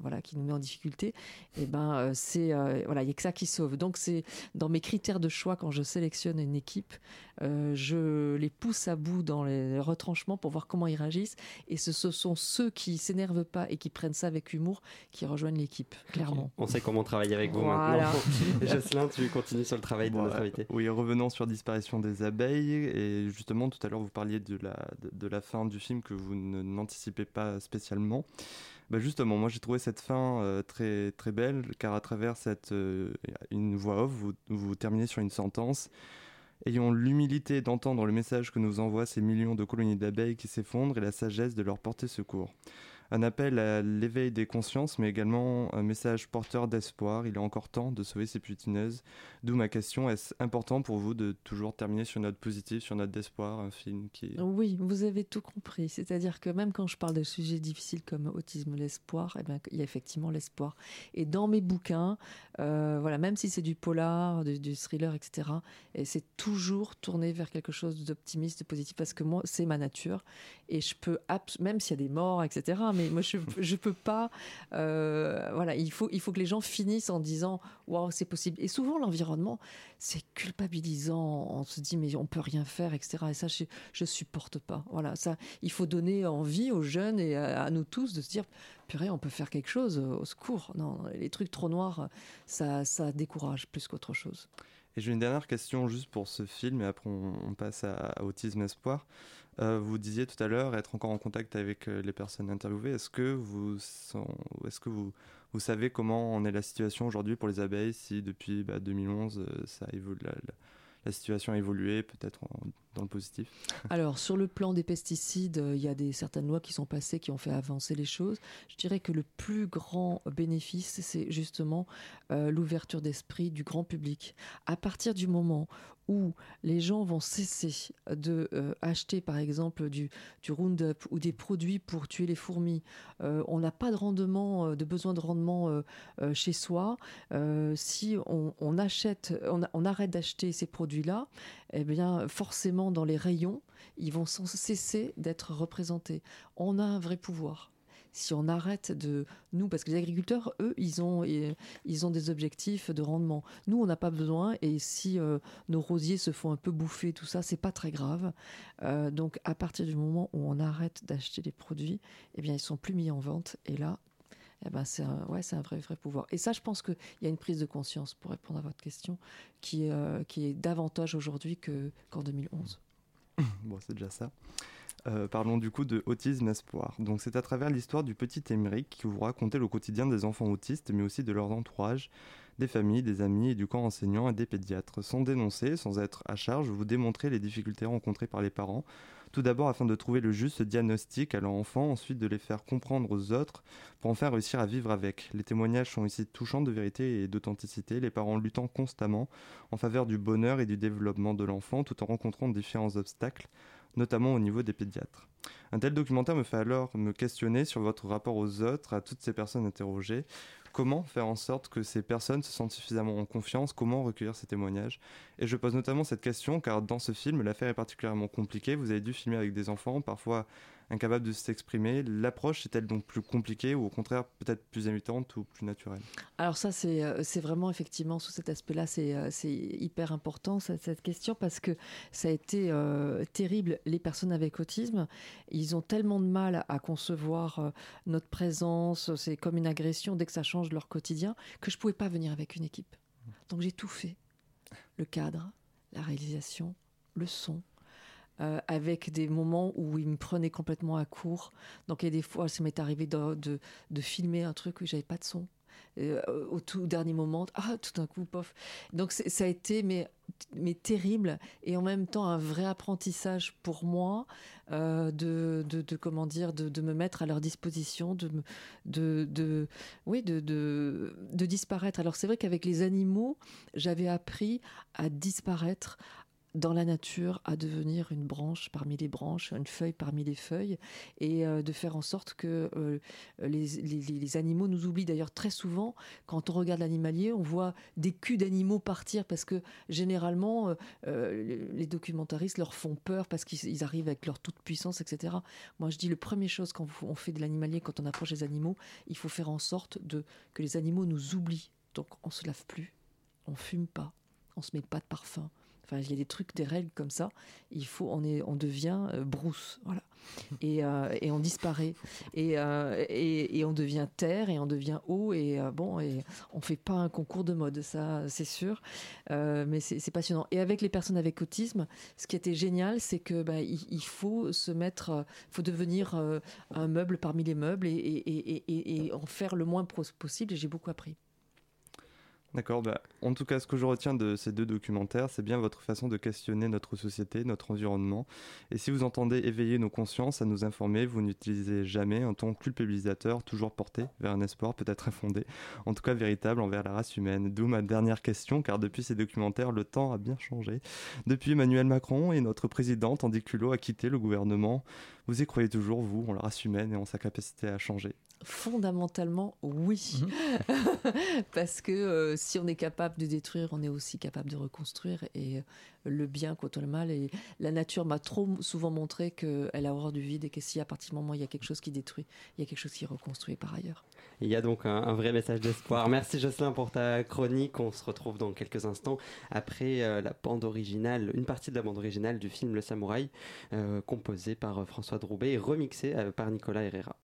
voilà, qui nous met en difficulté, et eh ben euh, c'est euh, voilà, il y a que ça qui sauve. Donc c'est dans mes critères de choix quand je sélectionne une équipe, euh, je les pousse à bout dans les retranchements pour voir comment ils réagissent. Et ce, sont ceux qui s'énervent pas et qui prennent ça avec humour qui rejoignent l'équipe, clairement. On sait comment travailler avec vous maintenant. Jocelyn, tu continues sur le travail de notre invité. Oui, revenons sur Disparition des abeilles. Et justement, tout à l'heure, vous parliez de la, de, la fin du film que vous n'anticipez pas spécialement. Bah justement, moi j'ai trouvé cette fin euh, très, très belle, car à travers cette, euh, une voix off, vous, vous terminez sur une sentence. Ayons l'humilité d'entendre le message que nous envoient ces millions de colonies d'abeilles qui s'effondrent et la sagesse de leur porter secours un appel à l'éveil des consciences, mais également un message porteur d'espoir. Il est encore temps de sauver ces putineuses. D'où ma question est-ce important pour vous de toujours terminer sur note positive, sur note d'espoir, un film qui. Oui, vous avez tout compris. C'est-à-dire que même quand je parle de sujets difficiles comme autisme, l'espoir, eh bien, il y a effectivement l'espoir. Et dans mes bouquins, euh, voilà, même si c'est du polar, du, thriller, etc., et c'est toujours tourné vers quelque chose d'optimiste, de positif, parce que moi, c'est ma nature. Et je peux, même s'il y a des morts, etc., mais moi, je ne peux pas. Euh, voilà, il faut, il faut que les gens finissent en disant Waouh, c'est possible. Et souvent, l'environnement, c'est culpabilisant. On se dit Mais on peut rien faire, etc. Et ça, je ne supporte pas. Voilà, ça, il faut donner envie aux jeunes et à, nous tous de se dire Purée, on peut faire quelque chose, au secours. Non, les trucs trop noirs, ça, ça décourage plus qu'autre chose. Et j'ai une dernière question juste pour ce film, et après on, passe à Autisme Espoir. Euh, vous disiez tout à l'heure être encore en contact avec euh, les personnes interviewées. Est-ce que vous, est-ce que vous, vous savez comment en est la situation aujourd'hui pour les abeilles Si depuis 2011, bah, euh, ça évolue, la situation a évolué, peut-être dans le positif? Alors, sur le plan des pesticides, il y a des, certaines lois qui sont passées qui ont fait avancer les choses. Je dirais que le plus grand bénéfice, c'est justement l'ouverture d'esprit du grand public. À partir du moment où les gens vont cesser de euh, acheter par exemple du, du Roundup ou des produits pour tuer les fourmis, euh, on n'a pas de de besoin de rendement chez soi. si on, arrête d'acheter ces produits-là, eh bien forcément dans les rayons, ils vont cesser d'être représentés. On a un vrai pouvoir si on arrête de nous, parce que les agriculteurs, eux, ils ont, ils ont des objectifs de rendement. Nous, on n'a pas besoin, et si euh, nos rosiers se font un peu bouffer, tout ça, c'est pas très grave. Euh, donc, à partir du moment où on arrête d'acheter les produits, eh bien, ils sont plus mis en vente, et là, eh ben c'est un, ouais, un vrai, vrai pouvoir. Et ça, je pense qu'il y a une prise de conscience, pour répondre à votre question, qui, euh, qui est davantage aujourd'hui que, qu'en 2011. Bon, c'est déjà ça. Euh, parlons du coup de Autisme Espoir. Donc c'est à travers l'histoire du petit Émeric que vous racontez le quotidien des enfants autistes, mais aussi de leur entourage, des familles, des amis et du corps enseignant et des pédiatres. Sans dénoncer, sans être à charge, vous démontrez les difficultés rencontrées par les parents. Tout d'abord afin de trouver le juste diagnostic à leur enfant, ensuite de les faire comprendre aux autres pour enfin réussir à vivre avec. Les témoignages sont ici touchants de vérité et d'authenticité, les parents luttant constamment en faveur du bonheur et du développement de l'enfant tout en rencontrant différents obstacles notamment au niveau des pédiatres. Un tel documentaire me fait alors me questionner sur votre rapport aux autres, à toutes ces personnes interrogées. Comment faire en sorte que ces personnes se sentent suffisamment en confiance? Comment recueillir ces témoignages? Et je pose notamment cette question car dans ce film, l'affaire est particulièrement compliquée. Vous avez dû filmer avec des enfants, parfois incapable de s'exprimer. L'approche est-elle donc plus compliquée ou au contraire peut-être plus invitante ou plus naturelle? Alors ça, c'est, euh, c'est vraiment effectivement sous cet aspect-là, c'est, euh, hyper important cette, question parce que ça a été euh, terrible. Les personnes avec autisme, ils ont tellement de mal à concevoir notre présence, c'est comme une agression dès que ça change leur quotidien, que je ne pouvais pas venir avec une équipe. Donc j'ai tout fait. Le cadre, la réalisation, le son, euh, avec des moments où il me prenait complètement à court. Donc il y a des fois, ça m'est arrivé de, de, filmer un truc où j'avais pas de son. Euh, au tout dernier moment, ah, tout d'un coup, pof. Donc ça a été mais, mais terrible et en même temps un vrai apprentissage pour moi euh, de, de, comment dire, de, de, me mettre à leur disposition, de, de, de oui, de, de, de disparaître. Alors c'est vrai qu'avec les animaux, j'avais appris à disparaître, dans la nature à devenir une branche parmi les branches, une feuille parmi les feuilles, et euh, de faire en sorte que euh, les, animaux nous oublient. D'ailleurs, très souvent, quand on regarde l'animalier, on voit des culs d'animaux partir parce que généralement, euh, les documentaristes leur font peur parce qu'ils arrivent avec leur toute puissance, etc. Moi, je dis, le première chose quand on fait de l'animalier, quand on approche des animaux, il faut faire en sorte que les animaux nous oublient. Donc, on se lave plus, on fume pas, on se met pas de parfum Il y a des trucs, des règles comme ça. Il faut, on est, on devient euh, brousse, voilà. Et, euh, et, on disparaît. Et, euh, et, et, on devient terre et on devient eau. Et bon, et on fait pas un concours de mode, ça, c'est sûr. mais c'est passionnant. Et avec les personnes avec autisme, ce qui était génial, c'est que bah, il, faut se mettre, faut devenir un meuble parmi les meubles et, et en faire le moins possible. Et j'ai beaucoup appris. D'accord, bah, en tout cas, ce que je retiens de ces deux documentaires, c'est bien votre façon de questionner notre société, notre environnement. Et si vous entendez éveiller nos consciences à nous informer, vous n'utilisez jamais un ton culpabilisateur, toujours porté vers un espoir peut-être infondé, en tout cas véritable envers la race humaine. D'où ma dernière question, car depuis ces documentaires, le temps a bien changé. Depuis Emmanuel Macron et notre président, Tandis Culot a quitté le gouvernement, vous y croyez toujours, vous, en la race humaine et en sa capacité à changer? Fondamentalement, oui. Mhm. Parce que euh, si on est capable de détruire, on est aussi capable de reconstruire. Et euh, le bien contre le mal. Et la nature m'a trop souvent montré qu'elle a horreur du vide et que si à partir du moment où il y a quelque chose qui détruit, il y a quelque chose qui reconstruit par ailleurs. Il y a donc un, vrai message d'espoir. Merci Jocelyn pour ta chronique. On se retrouve dans quelques instants après euh, la bande originale, une partie de la bande originale du film Le Samouraï, composée par François Droubet et remixée par Nicolas Herrera.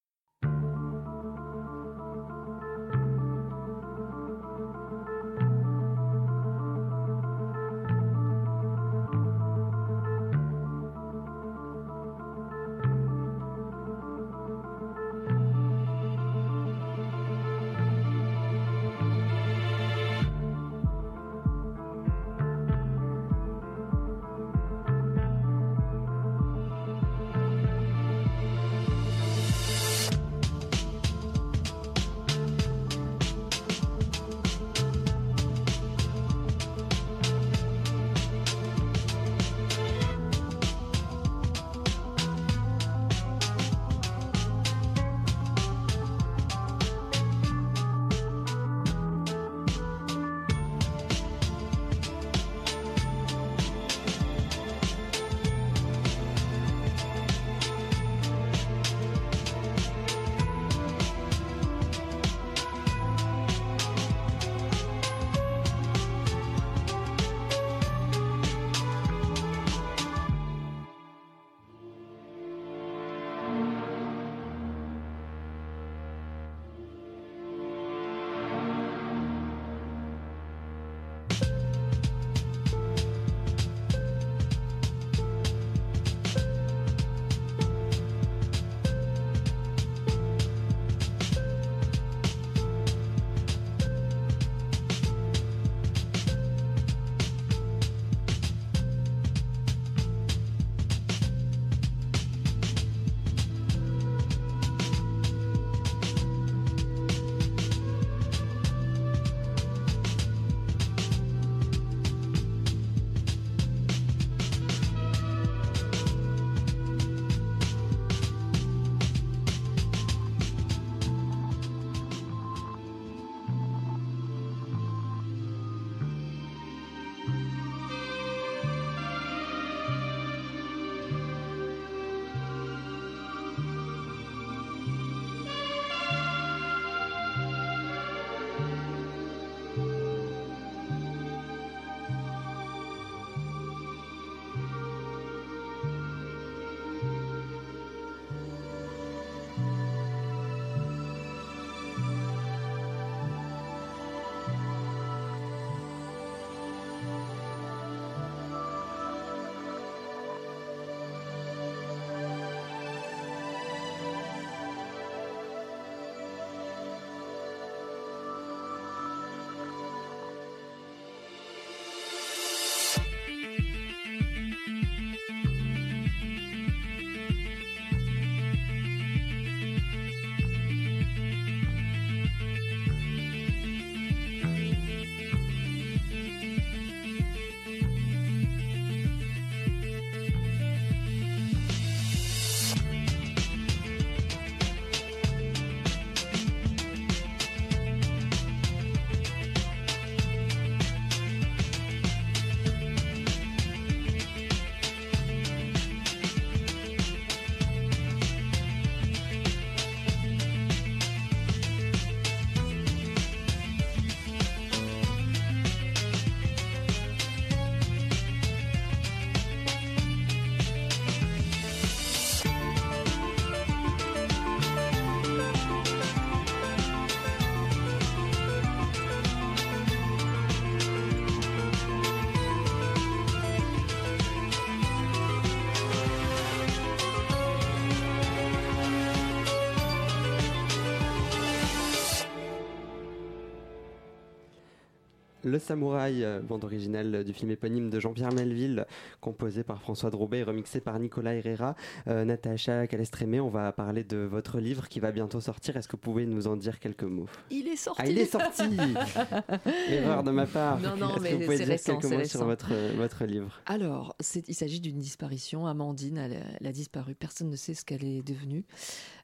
Le Samouraï, euh, bande originale du film éponyme de Jean-Pierre Melville, composé par François Droubet et remixé par Nicolas Herrera. Euh, Natacha Calestrémé, on va parler de votre livre qui va bientôt sortir. Est-ce que vous pouvez nous en dire quelques mots? Il est sorti Ah, il est sorti Erreur de ma part. Non, non, Est-ce que mais vous pouvez dire récent, quelques mots sur récent. votre, votre livre? Alors, il s'agit d'une disparition. Amandine, elle a disparu. Personne ne sait ce qu'elle est devenue.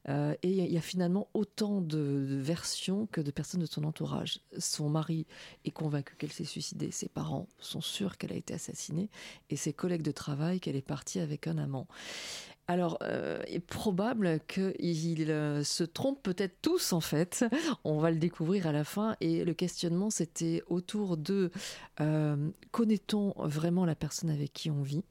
Euh, et il y a finalement autant de, de versions que de personnes de son entourage. Son mari est convaincu qu'elle s'est suicidée. Ses parents sont sûrs qu'elle a été assassinée. Et ses collègues de travail qu'elle est partie avec un amant. Alors, euh, il est probable qu'ils euh, se trompent peut-être tous, en fait. On va le découvrir à la fin. Et le questionnement, c'était autour de euh, connaît-on vraiment la personne avec qui on vit?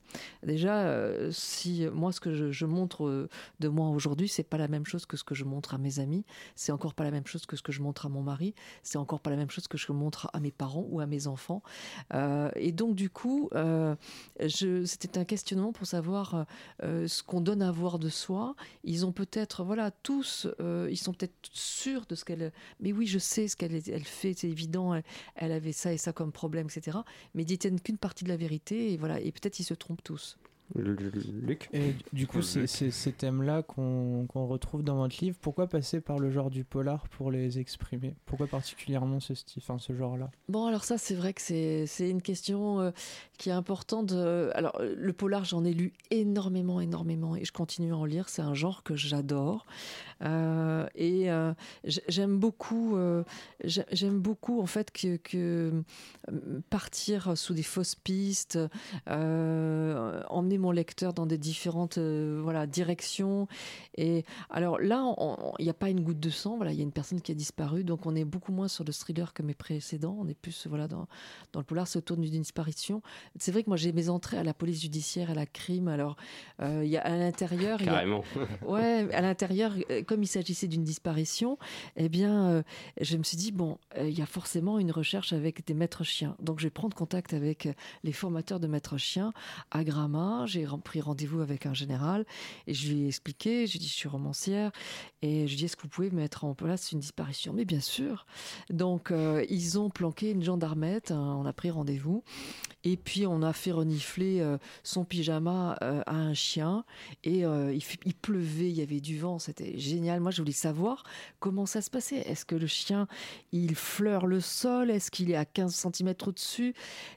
Déjà, euh, si moi, ce que je, je montre de moi aujourd'hui, c'est pas la même chose que ce que je montre à mes amis. C'est encore pas la même chose que ce que je montre à mon mari. C'est encore pas la même chose que je montre à mes parents ou à mes enfants. Et donc, du coup, c'était un questionnement pour savoir ce qu'on donne à voir de soi. Ils ont peut-être, voilà, tous, euh, ils sont peut-être sûrs de ce qu'elle. Mais oui, je sais ce qu'elle elle fait, c'est évident. Elle, avait ça et ça comme problème, etc. Mais ils détiennent qu'une partie de la vérité, et voilà. Et peut-être ils se trompent tous. Luc Et du coup, c'est c'est ces thèmes-là qu'on qu'on retrouve dans votre livre. Pourquoi passer par le genre du polar pour les exprimer? Pourquoi particulièrement ce style, enfin, ce genre-là? Bon, alors ça, c'est vrai que c'est c'est une question euh, qui est importante. euh, Alors, euh, le polar, j'en ai lu énormément, énormément, et je continue à en lire. C'est un genre que j'adore. Euh, et euh, j'aime beaucoup, euh, j'ai- j'aime beaucoup, en fait, que, que, partir sous des fausses pistes, emmener mon lecteur dans des différentes voilà, directions. Et alors là, il n'y a pas une goutte de sang. Voilà, il y a une personne qui a disparu, donc on est beaucoup moins sur le thriller que mes précédents. On est plus voilà dans, dans le polar, c'est autour d'une disparition. C'est vrai que moi j'ai mes entrées à la police judiciaire, à la crime. Alors euh, il y a à l'intérieur, y a- Carrément. Ouais, à l'intérieur, comme il s'agissait d'une disparition, eh bien, euh, je me suis dit, bon, euh, il y a forcément une recherche avec des maîtres chiens. Donc, je vais prendre contact avec euh, les formateurs de maîtres chiens à Gramma. J'ai pris rendez-vous avec un général et je lui ai expliqué, je lui ai dit, je suis romancière et je lui ai dit, est-ce que vous pouvez mettre en place une disparition? Mais bien sûr. Donc, ils ont planqué une gendarmette, hein, on a pris rendez-vous et puis on a fait renifler son pyjama à un chien et il, il pleuvait, il y avait du vent, c'était génial. Moi, je voulais savoir comment ça se passait. Est-ce que le chien, il fleure le sol? Est-ce qu'il est à 15 cm au-dessus?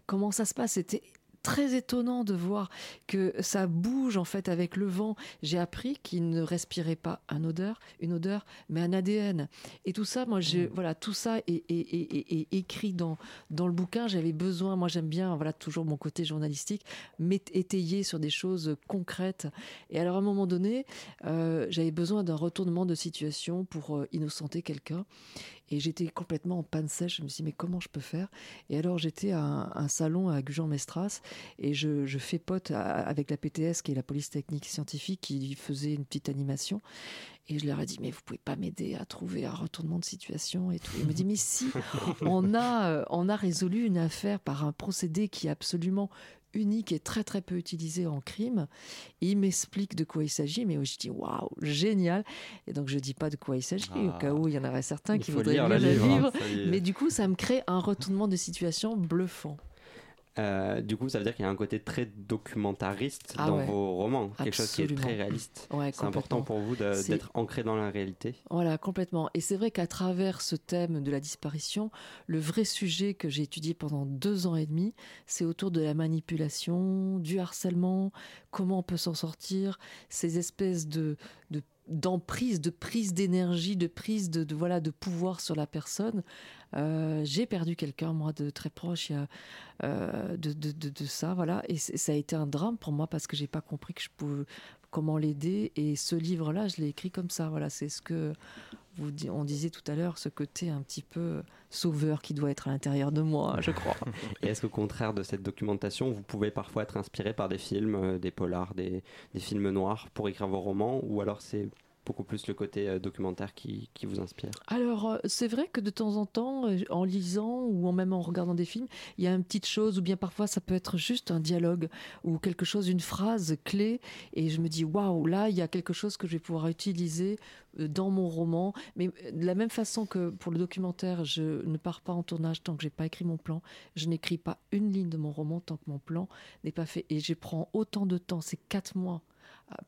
Comment ça se passe? C'était très étonnant de voir que ça bouge en fait avec le vent. J'ai appris qu'il ne respirait pas un odeur, une odeur, mais un ADN. Et tout ça, moi, je, voilà, tout ça est, est- est- est- est écrit dans dans le bouquin. J'avais besoin, moi, j'aime bien, voilà, toujours mon côté journalistique, m'étayer sur des choses concrètes. Et alors, à un moment donné, euh, j'avais besoin d'un retournement de situation pour euh, innocenter quelqu'un. Et j'étais complètement en panne sèche. Je me suis dit, mais comment je peux faire? Et alors, j'étais à un, un salon à Gujan-Mestras et je, je fais pote à- avec la PTS, qui est la police technique scientifique, qui faisait une petite animation. Et je leur ai dit, mais vous pouvez pas m'aider à trouver un retournement de situation et tout. Il me dit, mais si, on a, euh, on a résolu une affaire par un procédé qui est absolument unique et très très peu utilisé en crime. Et il m'explique de quoi il s'agit, mais je dis waouh, génial. Et donc je dis pas de quoi il s'agit, au Ah. cas où il y en aurait certains qui voudraient lire le livre, hein. Mais du coup, ça me crée un retournement de situation bluffant. Euh, du coup, ça veut dire qu'il y a un côté très documentariste Ah dans ouais. vos romans, quelque chose qui est très réaliste. Ouais, C'est important pour vous d'être ancré dans la réalité. Voilà, complètement. Et c'est vrai qu'à travers ce thème de la disparition, le vrai sujet que j'ai étudié pendant deux ans et demi, c'est autour de la manipulation, du harcèlement, comment on peut s'en sortir, ces espèces de, de d'emprise, de prise d'énergie, de prise de, voilà de pouvoir sur la personne. Euh, j'ai perdu quelqu'un moi de très proche euh, de, de, de, ça voilà. Et ça a été un drame pour moi parce que j'ai pas compris que je pouvais comment l'aider. Et ce livre là je l'ai écrit comme ça voilà. C'est ce que vous on disait tout à l'heure ce côté un petit peu sauveur qui doit être à l'intérieur de moi je crois. Et est-ce qu'au contraire de cette documentation, vous pouvez parfois être inspiré par des films, euh, des polars, des, des films noirs pour écrire vos romans Ou alors c'est beaucoup plus le côté euh, documentaire qui, vous inspire Alors, euh, c'est vrai que de temps en temps, euh, en lisant ou en même en regardant des films, il y a une petite chose, ou bien parfois ça peut être juste un dialogue ou quelque chose, une phrase clé, et je me dis, waouh, là, il y a quelque chose que je vais pouvoir utiliser dans mon roman. Mais de la même façon que pour le documentaire, je ne pars pas en tournage tant que j'ai pas écrit mon plan, je n'écris pas une ligne de mon roman tant que mon plan n'est pas fait. Et je prends autant de temps, c'est quatre mois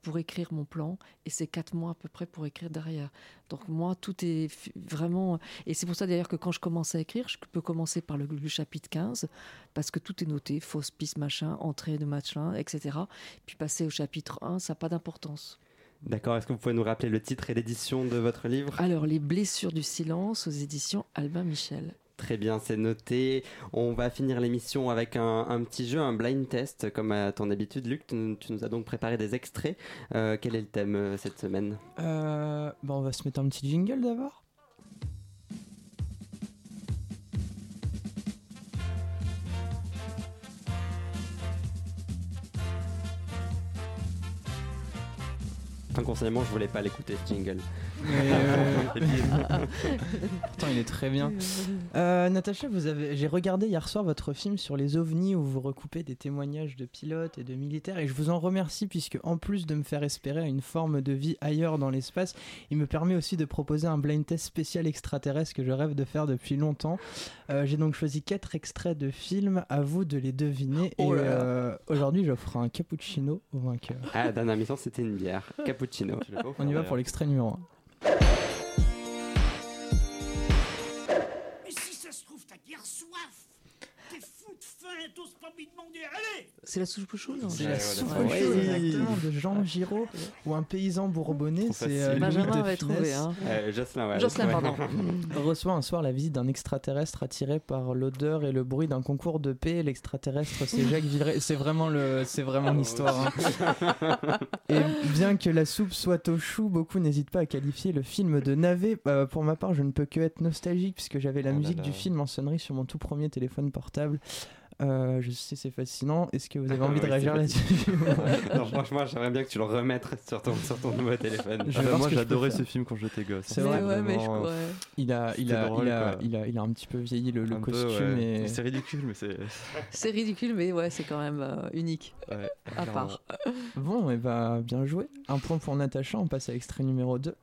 pour écrire mon plan et c'est quatre mois à peu près pour écrire derrière. Donc moi, tout est vraiment... Et c'est pour ça d'ailleurs que quand je commence à écrire, je peux commencer par le, chapitre 15 parce que tout est noté, fausse piste, machin, entrée de machin, etc. Puis passer au chapitre 1, ça n'a pas d'importance. D'accord, est-ce que vous pouvez nous rappeler le titre et l'édition de votre livre? Alors, Les blessures du silence aux éditions Albin Michel. Très bien, c'est noté. On va finir l'émission avec un, petit jeu, un blind test, comme à ton habitude, Luc. Tu, nous as donc préparé des extraits. Euh, quel est le thème euh, cette semaine? Euh, bon, On va se mettre un petit jingle d'abord. Inconsciemment, je voulais pas l'écouter ce jingle. Euh, Pourtant, il est très bien. Euh, Natacha, vous avez... j'ai regardé hier soir votre film sur les ovnis où vous recoupez des témoignages de pilotes et de militaires et je vous en remercie puisque en plus de me faire espérer une forme de vie ailleurs dans l'espace, il me permet aussi de proposer un blind test spécial extraterrestre que je rêve de faire depuis longtemps. Euh, j'ai donc choisi quatre extraits de films, à vous de les deviner oh et aujourd'hui j'offre un cappuccino au vainqueur. Ah, dernière mission c'était une bière, cappuccino. On y va pour l'extrait numéro 1. Allez C'est la soupe chaude C'est la soupe chaude, exactement, de Jean Giraud, ou un paysan bourbonnais, c'est euh, Benjamin avait trouvé. Hein. Euh, Jocelyn, ouais, Jocelyn, pardon. reçoit un soir la visite d'un extraterrestre attiré par l'odeur et le bruit d'un concours de paix. L'extraterrestre, c'est Jacques Villeray. C'est vraiment le, c'est vraiment l'histoire. Hein. et bien que la soupe soit au chou, beaucoup n'hésitent pas à qualifier le film de navet. Euh, pour ma part, je ne peux que être nostalgique puisque j'avais la oh musique du film en sonnerie sur mon tout premier téléphone portable. Euh, je sais, c'est fascinant. Est-ce que vous avez envie de réagir là-dessus Non, franchement, j'aimerais bien que tu le remettes sur ton, sur ton nouveau téléphone. Je ah, moi, j'adorais ce film quand j'étais gosse. C'est vrai, ouais, mais je crois... il, a, il, a, il, a, il, a, il, a, un petit peu vieilli le, le costume. Et... C'est ridicule, mais c'est. c'est ridicule, mais ouais, c'est quand même euh, unique. Ouais, à part. Bon, et bah, bien joué. Un point pour Natacha. On passe à l'extrait numéro 2.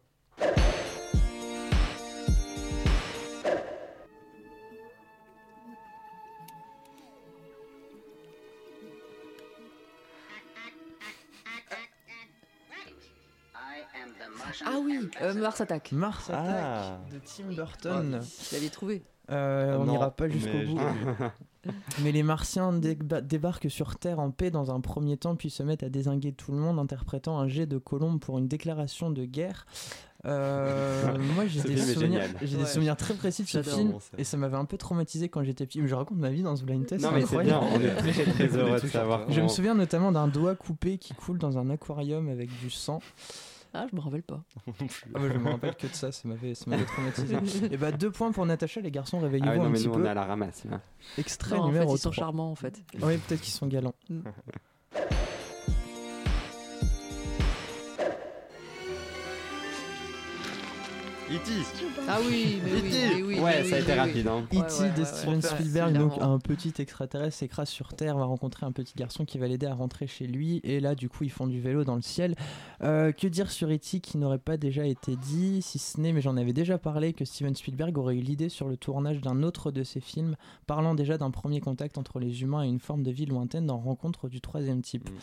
Ah oui, euh, Mars Attack. Mars Attack ah. de Tim Burton. Je l'avais trouvé. Euh, on n'ira pas jusqu'au bout. mais les Martiens débarquent sur Terre en paix dans un premier temps, puis se mettent à désinguer tout le monde, interprétant un jet de Colombe pour une déclaration de guerre. Euh, moi, j'ai des, souvenirs, j'ai des souvenirs très précis de ce film et ça m'avait un peu traumatisé quand j'étais petit. Je raconte ma vie dans ce blind test. Non, mais c'est bien, on est très, très heureux de savoir. Je me souviens notamment d'un doigt coupé qui coule dans un aquarium avec du sang. Ah, je me rappelle pas. ah, je me rappelle que de ça, ça m'avait, traumatisé. et bah, deux points pour Natacha, les garçons, réveillez-vous ah ouais, non, un mais petit nous, peu. On est à la ramasse. Là. Extrait non, numéro en fait, Ils sont charmants en fait. Oui, peut-être qu'ils sont galants. E.T. Ah oui, mais oui, mais oui, Ouais, ça a été rapide. Hein. E.T. de Steven Spielberg, donc un petit extraterrestre s'écrase sur Terre, va rencontrer un petit garçon qui va l'aider à rentrer chez lui, et là, du coup, ils font du vélo dans le ciel. Euh, que dire sur E.T. qui n'aurait pas déjà été dit, si ce n'est, mais j'en avais déjà parlé, que Steven Spielberg aurait eu l'idée sur le tournage d'un autre de ses films, parlant déjà d'un premier contact entre les humains et une forme de vie lointaine dans Rencontre du troisième type. Mm.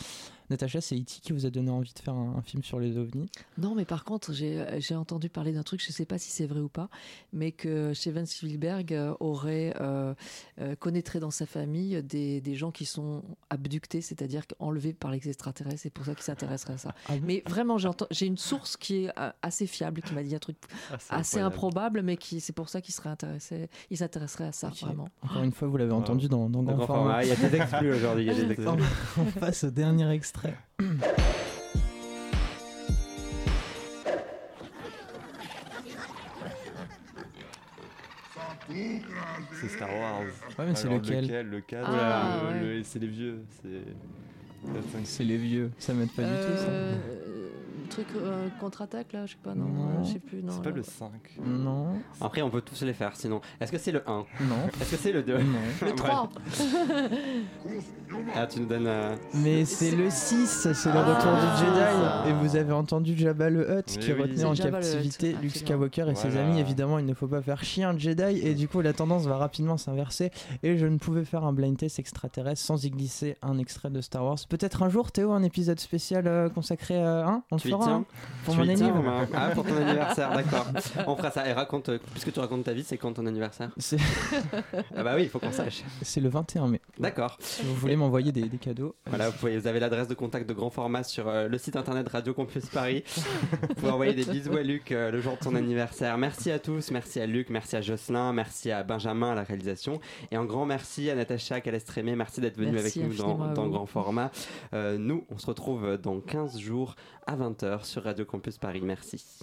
Natacha, c'est E.T. qui vous a donné envie de faire un, film sur les ovnis? Non, mais par contre, j'ai entendu parler d'un truc, je ne sais pas si c'est vrai ou pas, mais que Steven Spielberg euh, aurait euh, euh, connaîtrait dans sa famille des, des gens qui sont abductés, c'est-à-dire enlevés par les extraterrestres, c'est pour ça qu'il s'intéresserait à ça. Ah mais vraiment, j'ai une source qui est assez fiable, qui m'a dit un truc ah, assez improbable, mais qui c'est pour ça qu'il serait intéressé, il s'intéresserait à ça, vraiment. Encore une fois, vous l'avez entendu dans, dans Grand Format. Il y a des exclus aujourd'hui. On passe au dernier extrait. C'est Star Wars. Ouais, mais c'est lequel, Le 4, ah, c'est les vieux. C'est les vieux, ça m'aide pas du tout ça. Truc euh, contre-attaque là Je sais pas, non, Non. euh, je sais plus. non, C'est pas là. le 5. Non, Après, on peut tous les faire sinon. Est-ce que c'est le 1 non, Est-ce que c'est le 2 non. Le 3 Ah, tu nous donnes. euh, Mais c'est le 6, c'est le Ah. retour du Jedi. Et vous avez entendu Jabba le Hutt Oui, qui oui. retenait en Jabba captivité Luke. Skywalker et ses amis. Évidemment, il ne faut pas faire chier un Jedi. Et du coup, la tendance va rapidement s'inverser. Et je ne pouvais faire un blind test extraterrestre sans y glisser un extrait de Star Wars. Peut-être un jour, Théo, un épisode spécial euh, consacré à un On le Tu tiens hein, pour tu mon y tiens, anniversaire. Romain Ah, pour ton anniversaire, d'accord. On fera ça. Et raconte, euh, puisque tu racontes ta vie, c'est quand ton anniversaire Ah, bah oui, il faut qu'on sache. c'est le 21 mai. D'accord. Si vous voulez m'envoyer des, des cadeaux. Voilà, vous, pouvez, vous avez l'adresse de contact de grand format sur euh, le site internet Radio Campus Paris. vous pouvez envoyer des bisous à Luc euh, le jour de son anniversaire. Merci à tous, merci à Luc, merci à Jocelyn, merci à Benjamin à la réalisation. Et un grand merci à Natacha Calestrémé, merci d'être venu Merci avec nous dans, grand format. Euh, nous, on se retrouve dans 15 jours à sur Radio Campus Paris. Merci.